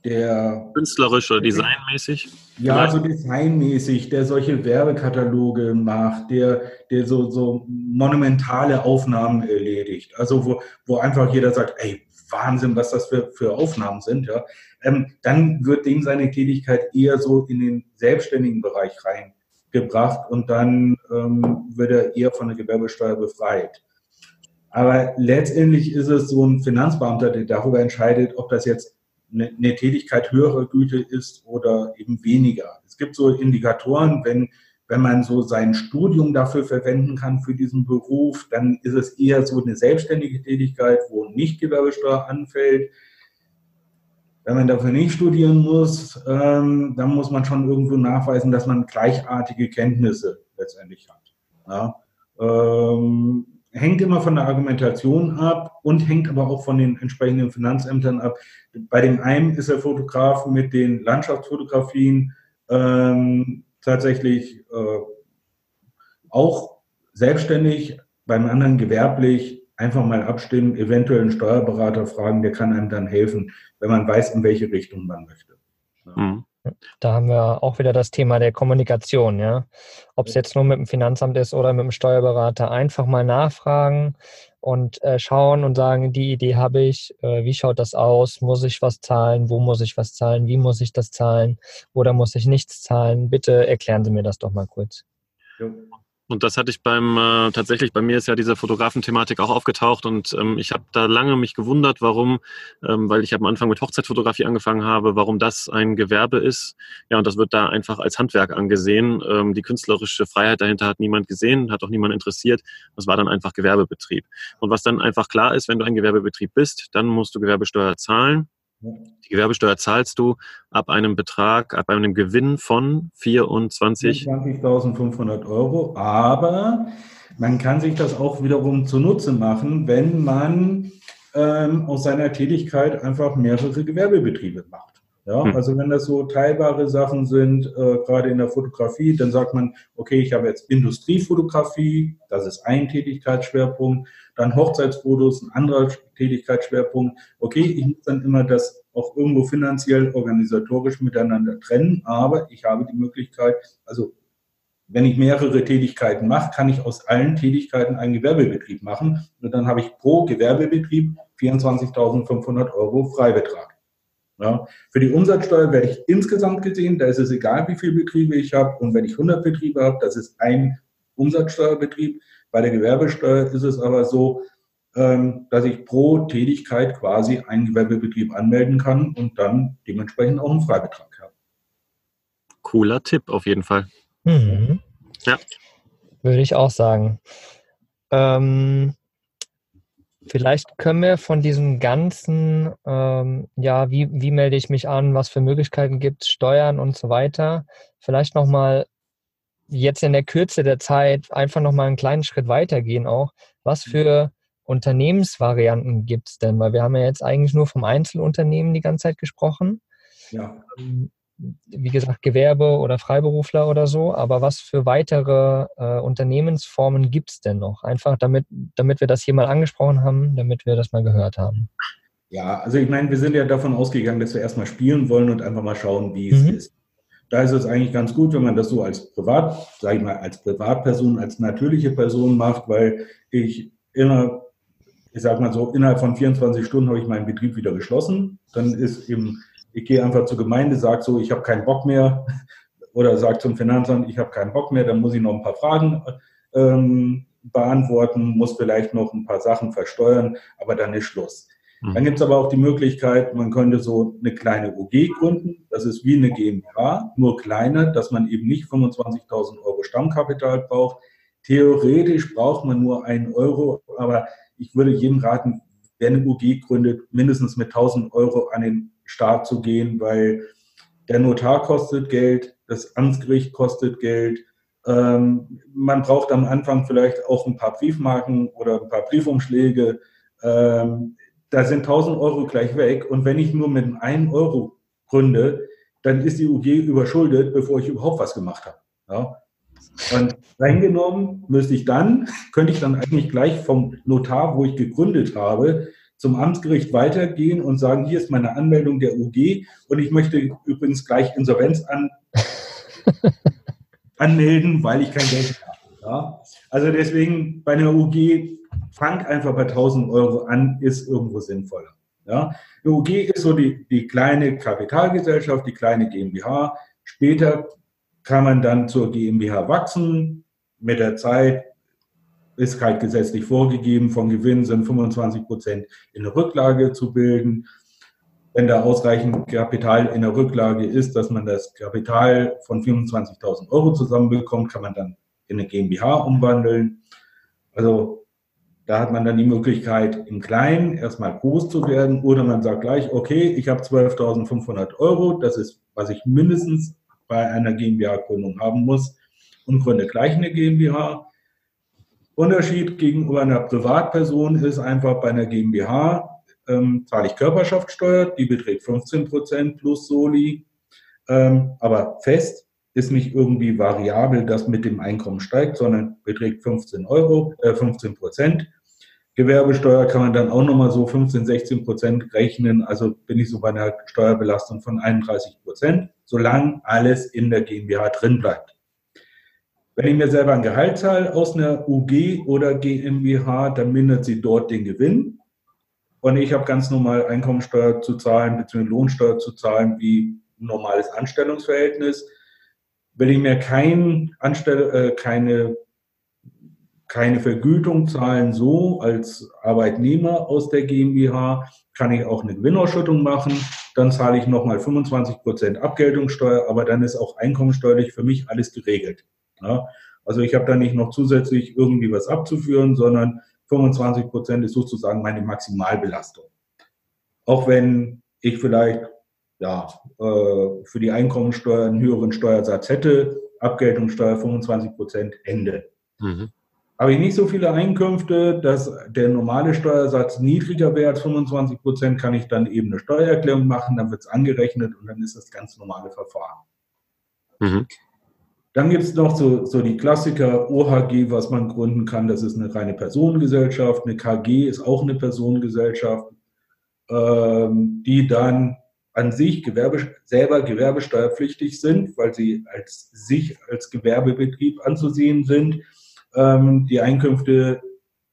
Speaker 2: der künstlerisch oder designmäßig?
Speaker 3: Ja, so designmäßig, der solche Werbekataloge macht, der, der so, so monumentale Aufnahmen erledigt. Also wo, wo einfach jeder sagt, ey, Wahnsinn, was das für, für Aufnahmen sind, ja. Ähm, dann wird dem seine Tätigkeit eher so in den selbstständigen Bereich reingebracht und dann ähm, wird er eher von der Gewerbesteuer befreit. Aber letztendlich ist es so ein Finanzbeamter, der darüber entscheidet, ob das jetzt eine, eine Tätigkeit höherer Güte ist oder eben weniger. Es gibt so Indikatoren, wenn, wenn man so sein Studium dafür verwenden kann für diesen Beruf, dann ist es eher so eine selbstständige Tätigkeit, wo nicht Gewerbesteuer anfällt. Wenn man dafür nicht studieren muss, ähm, dann muss man schon irgendwo nachweisen, dass man gleichartige Kenntnisse letztendlich hat. Ja? Ähm, hängt immer von der Argumentation ab und hängt aber auch von den entsprechenden Finanzämtern ab. Bei dem einen ist der Fotograf mit den Landschaftsfotografien ähm, tatsächlich äh, auch selbstständig, beim anderen gewerblich. Einfach mal abstimmen, eventuell einen Steuerberater fragen, der kann einem dann helfen, wenn man weiß, in welche Richtung man möchte. Ja. Mhm.
Speaker 4: Da haben wir auch wieder das Thema der Kommunikation, ja. Ob es jetzt nur mit dem Finanzamt ist oder mit dem Steuerberater, einfach mal nachfragen und äh, schauen und sagen, die Idee habe ich, äh, wie schaut das aus, muss ich was zahlen, wo muss ich was zahlen, wie muss ich das zahlen? Oder muss ich nichts zahlen? Bitte erklären Sie mir das doch mal kurz.
Speaker 2: Und das hatte ich beim, äh, tatsächlich, bei mir ist ja diese Fotografenthematik auch aufgetaucht und ähm, ich habe da lange mich gewundert, warum, ähm, weil ich am Anfang mit Hochzeitfotografie angefangen habe, warum das ein Gewerbe ist. Ja, und das wird da einfach als Handwerk angesehen. Ähm, die künstlerische Freiheit dahinter hat niemand gesehen, hat auch niemand interessiert. Das war dann einfach Gewerbebetrieb. Und was dann einfach klar ist, wenn du ein Gewerbebetrieb bist, dann musst du Gewerbesteuer zahlen. Die Gewerbesteuer zahlst du ab einem Betrag, ab einem Gewinn von 24.
Speaker 3: 20.500 Euro. Aber man kann sich das auch wiederum zunutze machen, wenn man ähm, aus seiner Tätigkeit einfach mehrere Gewerbebetriebe macht. Ja, hm. also wenn das so teilbare Sachen sind, äh, gerade in der Fotografie, dann sagt man, okay, ich habe jetzt Industriefotografie, das ist ein Tätigkeitsschwerpunkt, dann Hochzeitsfotos, ein anderer Tätigkeitsschwerpunkt. Okay, ich muss dann immer das auch irgendwo finanziell, organisatorisch miteinander trennen, aber ich habe die Möglichkeit, also wenn ich mehrere Tätigkeiten mache, kann ich aus allen Tätigkeiten einen Gewerbebetrieb machen und dann habe ich pro Gewerbebetrieb 24.500 Euro Freibetrag. Ja, für die Umsatzsteuer werde ich insgesamt gesehen, da ist es egal, wie viele Betriebe ich habe. Und wenn ich 100 Betriebe habe, das ist ein Umsatzsteuerbetrieb. Bei der Gewerbesteuer ist es aber so, ähm, dass ich pro Tätigkeit quasi einen Gewerbebetrieb anmelden kann und dann dementsprechend auch einen Freibetrag habe.
Speaker 2: Cooler Tipp auf jeden Fall.
Speaker 4: Mhm. Ja. Würde ich auch sagen. Ähm, vielleicht können wir von diesem ganzen, ähm, ja, wie, wie melde ich mich an, was für Möglichkeiten gibt es, Steuern und so weiter, vielleicht nochmal jetzt in der Kürze der Zeit einfach nochmal einen kleinen Schritt weitergehen auch. Was für Unternehmensvarianten gibt es denn? Weil wir haben ja jetzt eigentlich nur vom Einzelunternehmen die ganze Zeit gesprochen. Ja. Wie gesagt, Gewerbe oder Freiberufler oder so, aber was für weitere äh, Unternehmensformen gibt es denn noch? Einfach damit, damit wir das hier mal angesprochen haben, damit wir das mal gehört haben.
Speaker 3: Ja, also ich meine, wir sind ja davon ausgegangen, dass wir erstmal spielen wollen und einfach mal schauen, wie mhm. es ist. Da ist es eigentlich ganz gut, wenn man das so als Privat, sage ich mal, als Privatperson, als natürliche Person macht, weil ich innerhalb ich sage mal so, innerhalb von 24 Stunden habe ich meinen Betrieb wieder geschlossen. Dann ist eben, ich gehe einfach zur Gemeinde, sage so, ich habe keinen Bock mehr oder sage zum Finanzamt, ich habe keinen Bock mehr, dann muss ich noch ein paar Fragen ähm, beantworten, muss vielleicht noch ein paar Sachen versteuern, aber dann ist Schluss. Mhm. Dann gibt es aber auch die Möglichkeit, man könnte so eine kleine UG gründen. Das ist wie eine GmbH, nur kleiner, dass man eben nicht 25.000 Euro Stammkapital braucht. Theoretisch braucht man nur einen Euro, aber ich würde jedem raten, wer eine UG gründet, mindestens mit 1000 Euro an den Start zu gehen, weil der Notar kostet Geld, das Amtsgericht kostet Geld. Ähm, man braucht am Anfang vielleicht auch ein paar Briefmarken oder ein paar Briefumschläge. Ähm, da sind 1000 Euro gleich weg. Und wenn ich nur mit einem Euro gründe, dann ist die UG überschuldet, bevor ich überhaupt was gemacht habe. Ja? Und reingenommen müsste ich dann, könnte ich dann eigentlich gleich vom Notar, wo ich gegründet habe, zum Amtsgericht weitergehen und sagen, hier ist meine Anmeldung der UG und ich möchte übrigens gleich Insolvenz an, anmelden, weil ich kein Geld habe. Ja? Also deswegen bei einer UG, fang einfach bei 1000 Euro an, ist irgendwo sinnvoller. Ja? Eine UG ist so die, die kleine Kapitalgesellschaft, die kleine GmbH. Später kann man dann zur GmbH wachsen. Mit der Zeit ist halt gesetzlich vorgegeben, von Gewinn sind 25 Prozent in der Rücklage zu bilden. Wenn da ausreichend Kapital in der Rücklage ist, dass man das Kapital von 25.000 Euro zusammenbekommt, kann man dann in eine GmbH umwandeln. Also da hat man dann die Möglichkeit, im Kleinen erstmal groß zu werden oder man sagt gleich, okay, ich habe 12.500 Euro, das ist, was ich mindestens bei einer GmbH-Gründung haben muss und gründe gleich eine GmbH. Unterschied gegenüber einer Privatperson ist einfach bei einer GmbH ähm, zahle ich Körperschaftssteuer, die beträgt 15 Prozent plus Soli, ähm, aber fest ist nicht irgendwie variabel, das mit dem Einkommen steigt, sondern beträgt 15 Euro, äh, 15 Prozent. Gewerbesteuer kann man dann auch nochmal so 15, 16 Prozent rechnen. Also bin ich so bei einer Steuerbelastung von 31 Prozent, solange alles in der GmbH drin bleibt. Wenn ich mir selber ein Gehalt zahle aus einer UG oder GmbH, dann mindert sie dort den Gewinn. Und ich habe ganz normal Einkommensteuer zu zahlen, bzw. Lohnsteuer zu zahlen, wie ein normales Anstellungsverhältnis. Wenn ich mir kein Anstell äh, keine keine Vergütung zahlen, so als Arbeitnehmer aus der GmbH, kann ich auch eine Gewinnausschüttung machen. Dann zahle ich nochmal 25 Prozent Abgeltungssteuer, aber dann ist auch einkommensteuerlich für mich alles geregelt. Ja? Also ich habe da nicht noch zusätzlich irgendwie was abzuführen, sondern 25 Prozent ist sozusagen meine Maximalbelastung. Auch wenn ich vielleicht ja, äh, für die Einkommensteuer einen höheren Steuersatz hätte, Abgeltungssteuer 25 Prozent Ende. Mhm. Habe ich nicht so viele Einkünfte, dass der normale Steuersatz niedriger wäre als 25 Prozent, kann ich dann eben eine Steuererklärung machen, dann wird es angerechnet und dann ist das ganz normale Verfahren. Mhm. Dann gibt es noch so, so die Klassiker OHG, was man gründen kann. Das ist eine reine Personengesellschaft. Eine KG ist auch eine Personengesellschaft, ähm, die dann an sich Gewerbe, selber gewerbesteuerpflichtig sind, weil sie als sich als Gewerbebetrieb anzusehen sind. Ähm, die Einkünfte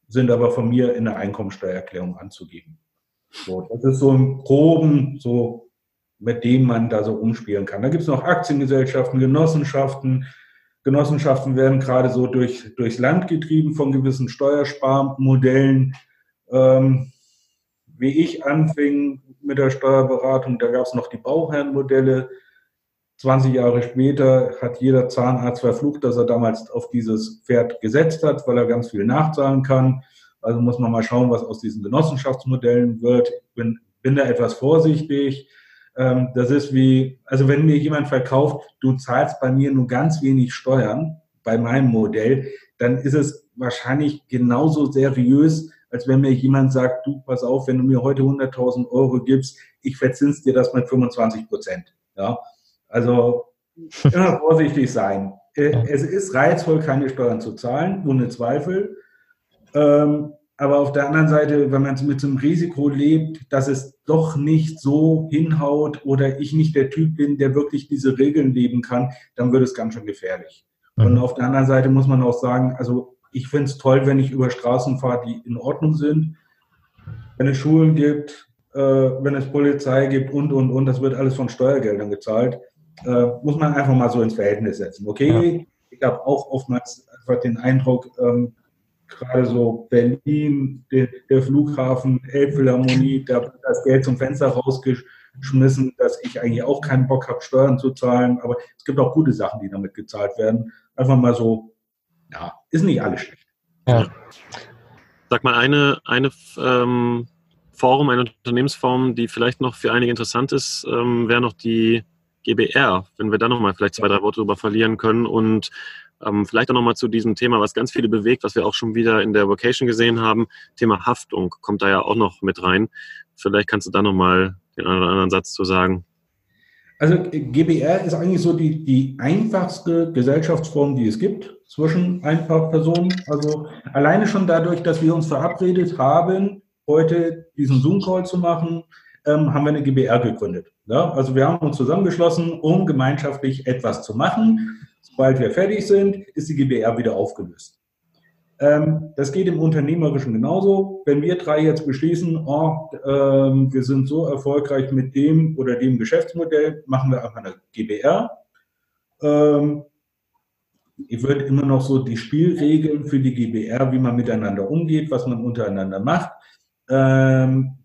Speaker 3: sind aber von mir in der Einkommensteuererklärung anzugeben. So, das ist so ein groben, so mit dem man da so umspielen kann. Da gibt es noch Aktiengesellschaften, Genossenschaften. Genossenschaften werden gerade so durch, durchs Land getrieben von gewissen Steuersparmodellen. Ähm, wie ich anfing mit der Steuerberatung, da gab es noch die Bauherrenmodelle. 20 Jahre später hat jeder Zahnarzt verflucht, dass er damals auf dieses Pferd gesetzt hat, weil er ganz viel nachzahlen kann. Also muss man mal schauen, was aus diesen Genossenschaftsmodellen wird. Ich bin, bin da etwas vorsichtig. Ähm, das ist wie, also wenn mir jemand verkauft, du zahlst bei mir nur ganz wenig Steuern bei meinem Modell, dann ist es wahrscheinlich genauso seriös, als wenn mir jemand sagt, du, pass auf, wenn du mir heute 100.000 Euro gibst, ich verzins dir das mit 25 Prozent. Ja, also immer vorsichtig sein. Äh, es ist reizvoll, keine Steuern zu zahlen, ohne Zweifel. Ähm, aber auf der anderen Seite, wenn man mit so einem Risiko lebt, dass es doch nicht so hinhaut oder ich nicht der Typ bin, der wirklich diese Regeln leben kann, dann wird es ganz schön gefährlich. Mhm. Und auf der anderen Seite muss man auch sagen, also ich finde es toll, wenn ich über Straßen fahre, die in Ordnung sind. Wenn es Schulen gibt, äh, wenn es Polizei gibt und, und, und, das wird alles von Steuergeldern gezahlt, äh, muss man einfach mal so ins Verhältnis setzen. Okay, ja. ich habe auch oftmals einfach den Eindruck, ähm, gerade so Berlin, der, der Flughafen, Elbphilharmonie, da wird das Geld zum Fenster rausgeschmissen, dass ich eigentlich auch keinen Bock habe, Steuern zu zahlen. Aber es gibt auch gute Sachen, die damit gezahlt werden. Einfach mal so ja, ist nicht alles schlecht. Ja.
Speaker 2: Sag mal, eine, eine ähm, Form, eine Unternehmensform, die vielleicht noch für einige interessant ist, ähm, wäre noch die GBR, wenn wir da nochmal vielleicht zwei, drei Worte drüber verlieren können und ähm, vielleicht auch nochmal zu diesem Thema, was ganz viele bewegt, was wir auch schon wieder in der Vocation gesehen haben, Thema Haftung kommt da ja auch noch mit rein. Vielleicht kannst du da nochmal den einen oder anderen Satz zu sagen.
Speaker 3: Also GBR ist eigentlich so die, die einfachste Gesellschaftsform, die es gibt zwischen ein paar Personen. Also alleine schon dadurch, dass wir uns verabredet haben, heute diesen Zoom-Call zu machen, ähm, haben wir eine GBR gegründet. Ja? Also wir haben uns zusammengeschlossen, um gemeinschaftlich etwas zu machen. Sobald wir fertig sind, ist die GBR wieder aufgelöst. Ähm, das geht im Unternehmerischen genauso. Wenn wir drei jetzt beschließen, oh, ähm, wir sind so erfolgreich mit dem oder dem Geschäftsmodell, machen wir einfach eine GBR. Ähm, ich würde immer noch so die Spielregeln für die GBR, wie man miteinander umgeht, was man untereinander macht, ähm,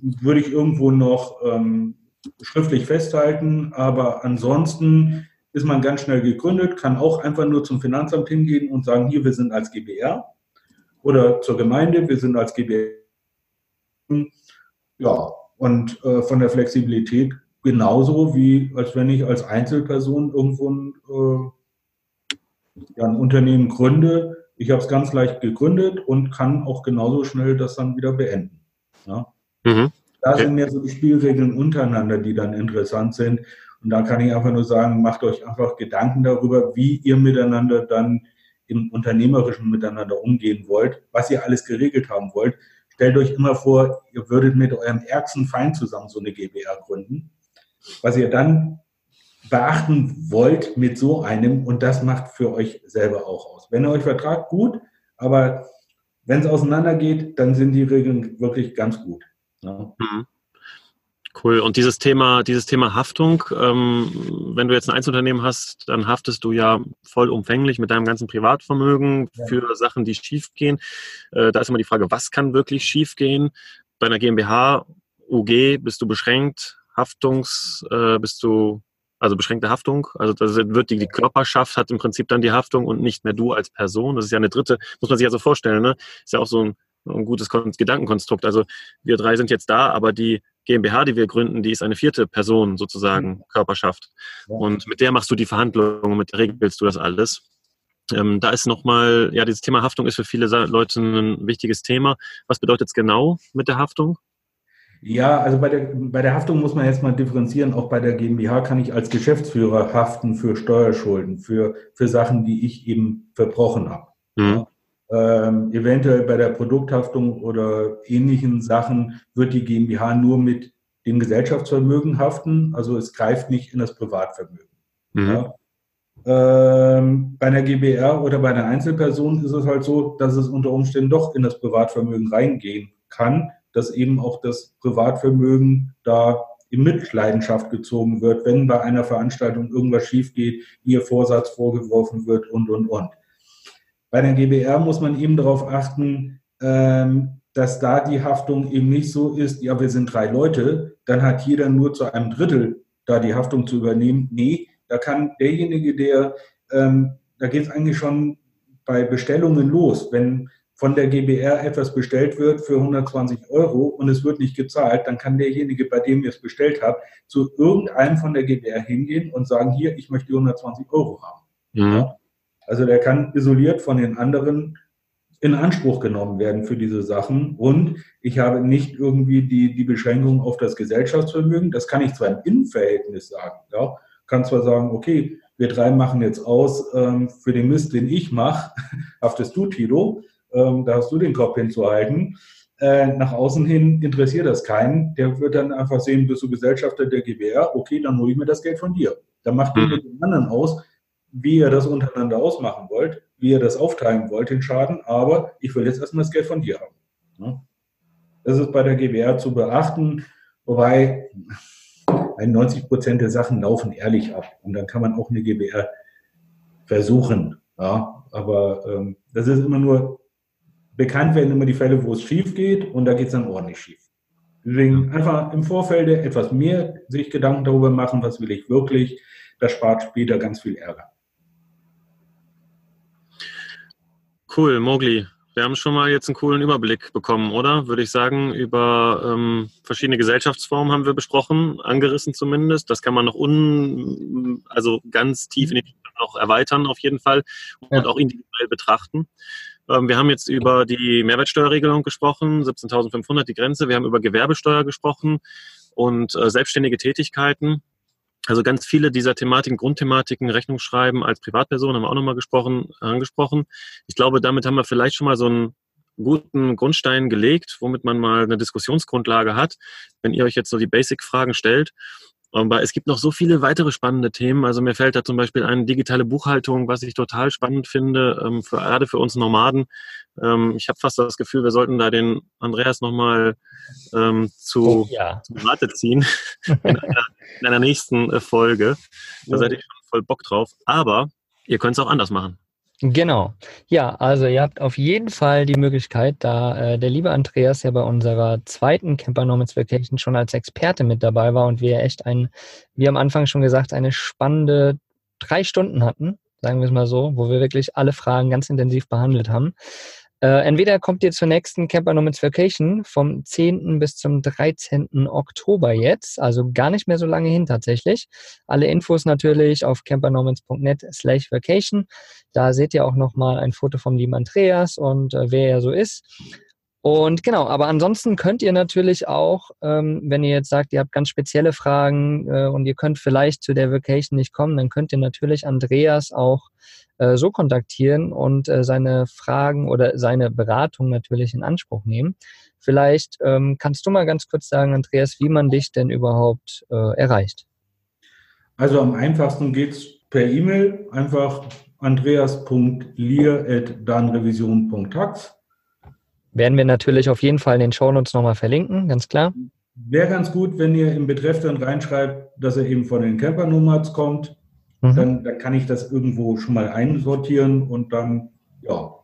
Speaker 3: würde ich irgendwo noch ähm, schriftlich festhalten. Aber ansonsten ist man ganz schnell gegründet, kann auch einfach nur zum Finanzamt hingehen und sagen, hier, wir sind als GBR oder zur Gemeinde, wir sind als GBR. Ja, und äh, von der Flexibilität genauso wie als wenn ich als Einzelperson irgendwo ein, äh, ja, ein Unternehmen gründe. Ich habe es ganz leicht gegründet und kann auch genauso schnell das dann wieder beenden. Ja? Mhm. Da sind mehr so die Spielregeln untereinander, die dann interessant sind. Und da kann ich einfach nur sagen, macht euch einfach Gedanken darüber, wie ihr miteinander dann im unternehmerischen Miteinander umgehen wollt, was ihr alles geregelt haben wollt. Stellt euch immer vor, ihr würdet mit eurem ärgsten Feind zusammen so eine GBR gründen, was ihr dann beachten wollt mit so einem und das macht für euch selber auch aus. Wenn ihr euch vertragt, gut, aber wenn es auseinandergeht, dann sind die Regeln wirklich ganz gut. Ja. Mhm.
Speaker 2: Cool. Und dieses Thema, dieses Thema Haftung, ähm, wenn du jetzt ein Einzelunternehmen hast, dann haftest du ja vollumfänglich mit deinem ganzen Privatvermögen ja. für Sachen, die schiefgehen. Äh, da ist immer die Frage, was kann wirklich schiefgehen? Bei einer GmbH, UG bist du beschränkt, Haftungs, äh, bist du also beschränkte Haftung. Also das wird die, die Körperschaft hat im Prinzip dann die Haftung und nicht mehr du als Person. Das ist ja eine dritte, muss man sich ja so vorstellen, ne? Ist ja auch so ein, ein gutes Gedankenkonstrukt. Also wir drei sind jetzt da, aber die GmbH, die wir gründen, die ist eine vierte Person sozusagen, mhm. Körperschaft. Und mit der machst du die Verhandlungen, mit der regelst du das alles. Ähm, da ist nochmal, ja, dieses Thema Haftung ist für viele Leute ein wichtiges Thema. Was bedeutet es genau mit der Haftung?
Speaker 3: Ja, also bei der, bei der Haftung muss man jetzt mal differenzieren. Auch bei der GmbH kann ich als Geschäftsführer haften für Steuerschulden, für, für Sachen, die ich eben verbrochen habe. Mhm. Ja. Ähm, eventuell bei der Produkthaftung oder ähnlichen Sachen wird die GmbH nur mit dem Gesellschaftsvermögen haften, also es greift nicht in das Privatvermögen. Mhm. Ja. Ähm, bei einer GBR oder bei einer Einzelperson ist es halt so, dass es unter Umständen doch in das Privatvermögen reingehen kann, dass eben auch das Privatvermögen da in Mitleidenschaft gezogen wird, wenn bei einer Veranstaltung irgendwas schief geht, ihr Vorsatz vorgeworfen wird und, und, und. Bei der GBR muss man eben darauf achten, ähm, dass da die Haftung eben nicht so ist, ja, wir sind drei Leute, dann hat jeder nur zu einem Drittel da die Haftung zu übernehmen. Nee, da kann derjenige, der, ähm, da geht es eigentlich schon bei Bestellungen los. Wenn von der GBR etwas bestellt wird für 120 Euro und es wird nicht gezahlt, dann kann derjenige, bei dem ihr es bestellt habt, zu irgendeinem von der GBR hingehen und sagen, hier, ich möchte 120 Euro haben. Mhm. Also der kann isoliert von den anderen in Anspruch genommen werden für diese Sachen. Und ich habe nicht irgendwie die, die Beschränkung auf das Gesellschaftsvermögen. Das kann ich zwar im Innenverhältnis sagen. Ja. Kann zwar sagen, okay, wir drei machen jetzt aus, ähm, für den Mist, den ich mache, haftest du, Tilo, ähm, da hast du den Kopf hinzuhalten. Äh, nach außen hin interessiert das keinen. Der wird dann einfach sehen, bist du Gesellschafter der GBR, okay, dann hole ich mir das Geld von dir. Dann macht ihr mhm. mit den anderen aus, wie ihr das untereinander ausmachen wollt, wie ihr das aufteilen wollt, den Schaden, aber ich will jetzt erstmal das Geld von dir haben. Das ist bei der GBR zu beachten, wobei 90 Prozent der Sachen laufen ehrlich ab und dann kann man auch eine GBR versuchen. Ja, aber ähm, das ist immer nur, bekannt werden immer die Fälle, wo es schief geht und da geht es dann ordentlich schief. Deswegen einfach im Vorfeld etwas mehr sich Gedanken darüber machen, was will ich wirklich. Das spart später ganz viel Ärger.
Speaker 2: Cool, Mogli. Wir haben schon mal jetzt einen coolen Überblick bekommen, oder? Würde ich sagen, über ähm, verschiedene Gesellschaftsformen haben wir besprochen, angerissen zumindest. Das kann man noch un, also ganz tief in die noch erweitern auf jeden Fall und ja. auch individuell betrachten. Ähm, wir haben jetzt über die Mehrwertsteuerregelung gesprochen, 17.500 die Grenze. Wir haben über Gewerbesteuer gesprochen und äh, selbstständige Tätigkeiten. Also ganz viele dieser Thematiken, Grundthematiken, Rechnungsschreiben als Privatperson haben wir auch nochmal gesprochen, angesprochen. Ich glaube, damit haben wir vielleicht schon mal so einen guten Grundstein gelegt, womit man mal eine Diskussionsgrundlage hat, wenn ihr euch jetzt so die Basic-Fragen stellt. Aber es gibt noch so viele weitere spannende Themen. Also mir fällt da zum Beispiel eine digitale Buchhaltung, was ich total spannend finde, ähm, für, gerade für uns Nomaden. Ähm, ich habe fast das Gefühl, wir sollten da den Andreas nochmal ähm, zu, oh, ja. zu Rate ziehen in, einer, in einer nächsten äh, Folge. Da seid ihr schon voll Bock drauf. Aber ihr könnt es auch anders machen.
Speaker 4: Genau. Ja, also ihr habt auf jeden Fall die Möglichkeit, da äh, der liebe Andreas ja bei unserer zweiten Camper Nomads Vacation schon als Experte mit dabei war und wir echt ein, wie am Anfang schon gesagt, eine spannende drei Stunden hatten, sagen wir es mal so, wo wir wirklich alle Fragen ganz intensiv behandelt haben. Äh, entweder kommt ihr zur nächsten Camper Nomads Vacation vom 10. bis zum 13. Oktober jetzt, also gar nicht mehr so lange hin tatsächlich. Alle Infos natürlich auf campernomads.net slash vacation. Da seht ihr auch nochmal ein Foto vom lieben Andreas und äh, wer er so ist. Und genau, aber ansonsten könnt ihr natürlich auch, ähm, wenn ihr jetzt sagt, ihr habt ganz spezielle Fragen äh, und ihr könnt vielleicht zu der Vacation nicht kommen, dann könnt ihr natürlich Andreas auch äh, so kontaktieren und äh, seine Fragen oder seine Beratung natürlich in Anspruch nehmen. Vielleicht ähm, kannst du mal ganz kurz sagen, Andreas, wie man dich denn überhaupt äh, erreicht.
Speaker 3: Also am einfachsten geht es per E-Mail, einfach andreas.lier.danrevision.tax
Speaker 4: werden wir natürlich auf jeden Fall in den Shownotes nochmal verlinken, ganz klar.
Speaker 3: Wäre ganz gut, wenn ihr im Betreff dann reinschreibt, dass er eben von den Camper Nomads kommt. Mhm. Dann, dann kann ich das irgendwo schon mal einsortieren und dann, ja.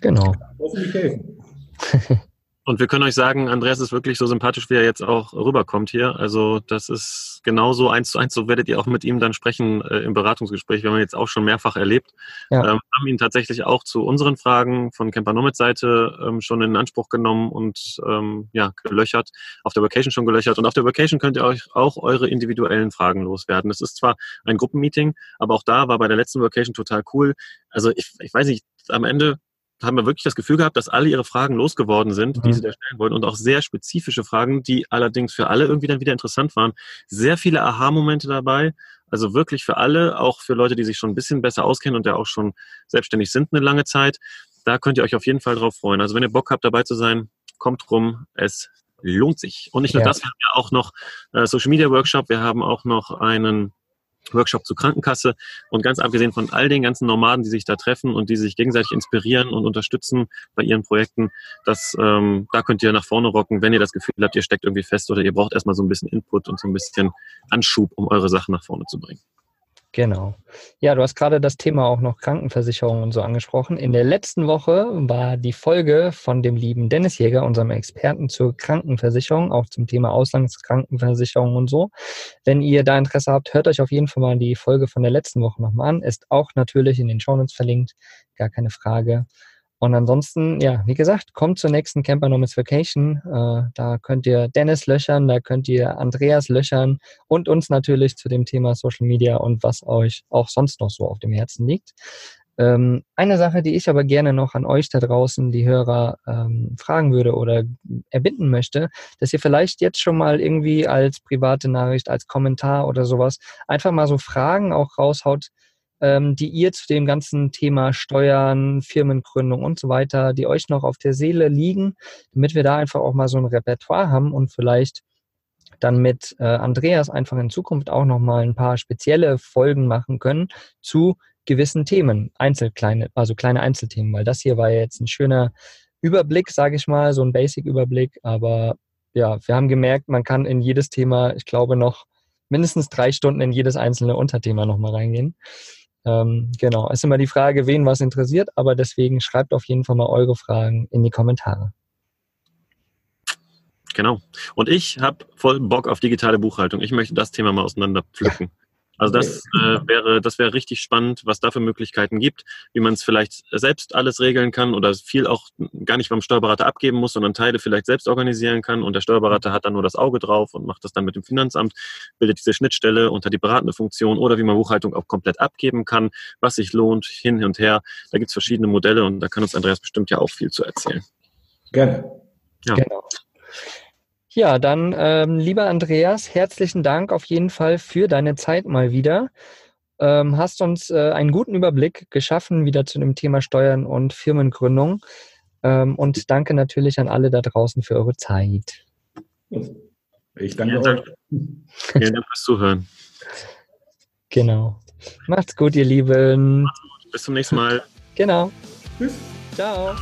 Speaker 4: Genau.
Speaker 3: Hoffentlich helfen.
Speaker 2: Und wir können euch sagen, Andreas ist wirklich so sympathisch, wie er jetzt auch rüberkommt hier. Also das ist genauso eins zu eins, so werdet ihr auch mit ihm dann sprechen äh, im Beratungsgespräch. Wir haben ihn jetzt auch schon mehrfach erlebt. Ja. Ähm, haben ihn tatsächlich auch zu unseren Fragen von Campernomics Seite ähm, schon in Anspruch genommen und ähm, ja, gelöchert, auf der Vacation schon gelöchert. Und auf der Vacation könnt ihr euch auch eure individuellen Fragen loswerden. Es ist zwar ein Gruppenmeeting, aber auch da war bei der letzten Vacation total cool. Also ich, ich weiß nicht, am Ende haben wir wirklich das Gefühl gehabt, dass alle ihre Fragen losgeworden sind, mhm. die sie da stellen wollten und auch sehr spezifische Fragen, die allerdings für alle irgendwie dann wieder interessant waren. Sehr viele Aha-Momente dabei. Also wirklich für alle, auch für Leute, die sich schon ein bisschen besser auskennen und ja auch schon selbstständig sind eine lange Zeit. Da könnt ihr euch auf jeden Fall drauf freuen. Also wenn ihr Bock habt, dabei zu sein, kommt rum. Es lohnt sich. Und nicht nur ja. das, wir haben ja auch noch äh, Social Media Workshop, wir haben auch noch einen Workshop zur Krankenkasse und ganz abgesehen von all den ganzen Nomaden, die sich da treffen und die sich gegenseitig inspirieren und unterstützen bei ihren Projekten, das, ähm, da könnt ihr nach vorne rocken, wenn ihr das Gefühl habt, ihr steckt irgendwie fest oder ihr braucht erstmal so ein bisschen Input und so ein bisschen Anschub, um eure Sachen nach vorne zu bringen.
Speaker 4: Genau. Ja, du hast gerade das Thema auch noch Krankenversicherung und so angesprochen. In der letzten Woche war die Folge von dem lieben Dennis Jäger, unserem Experten zur Krankenversicherung, auch zum Thema Auslandskrankenversicherung und so. Wenn ihr da Interesse habt, hört euch auf jeden Fall mal die Folge von der letzten Woche nochmal an. Ist auch natürlich in den Shownotes verlinkt, gar keine Frage. Und ansonsten, ja, wie gesagt, kommt zur nächsten Camper Nomads Vacation. Äh, da könnt ihr Dennis löchern, da könnt ihr Andreas löchern und uns natürlich zu dem Thema Social Media und was euch auch sonst noch so auf dem Herzen liegt. Ähm, eine Sache, die ich aber gerne noch an euch da draußen, die Hörer, ähm, fragen würde oder erbitten möchte, dass ihr vielleicht jetzt schon mal irgendwie als private Nachricht, als Kommentar oder sowas einfach mal so Fragen auch raushaut, ähm, die ihr zu dem ganzen Thema Steuern, Firmengründung und so weiter, die euch noch auf der Seele liegen, damit wir da einfach auch mal so ein Repertoire haben und vielleicht dann mit äh, Andreas einfach in Zukunft auch nochmal ein paar spezielle Folgen machen können zu gewissen Themen, Einzelkleine, also kleine Einzelthemen, weil das hier war ja jetzt ein schöner Überblick, sage ich mal, so ein Basic-Überblick, aber ja, wir haben gemerkt, man kann in jedes Thema, ich glaube, noch mindestens drei Stunden in jedes einzelne Unterthema nochmal reingehen. Ähm, genau, ist immer die Frage, wen was interessiert, aber deswegen schreibt auf jeden Fall mal eure Fragen in die Kommentare.
Speaker 2: Genau. Und ich habe voll Bock auf digitale Buchhaltung. Ich möchte das Thema mal auseinander pflücken. Ja. Also das äh, wäre, das wäre richtig spannend, was da für Möglichkeiten gibt, wie man es vielleicht selbst alles regeln kann oder viel auch gar nicht beim Steuerberater abgeben muss, sondern Teile vielleicht selbst organisieren kann und der Steuerberater hat dann nur das Auge drauf und macht das dann mit dem Finanzamt, bildet diese Schnittstelle unter die beratende Funktion oder wie man Buchhaltung auch komplett abgeben kann, was sich lohnt, hin und her. Da gibt es verschiedene Modelle und da kann uns Andreas bestimmt ja auch viel zu erzählen.
Speaker 3: Gerne.
Speaker 4: Ja. Genau. Ja, dann, ähm, lieber Andreas, herzlichen Dank auf jeden Fall für deine Zeit mal wieder. Ähm, hast uns äh, einen guten Überblick geschaffen wieder zu dem Thema Steuern und Firmengründung. Ähm, und danke natürlich an alle da draußen für eure Zeit.
Speaker 3: Ich danke euch.
Speaker 2: Vielen Dank fürs Zuhören.
Speaker 4: Genau. Macht's gut, ihr Lieben.
Speaker 2: Bis zum nächsten Mal.
Speaker 4: Genau. Tschüss. Ciao.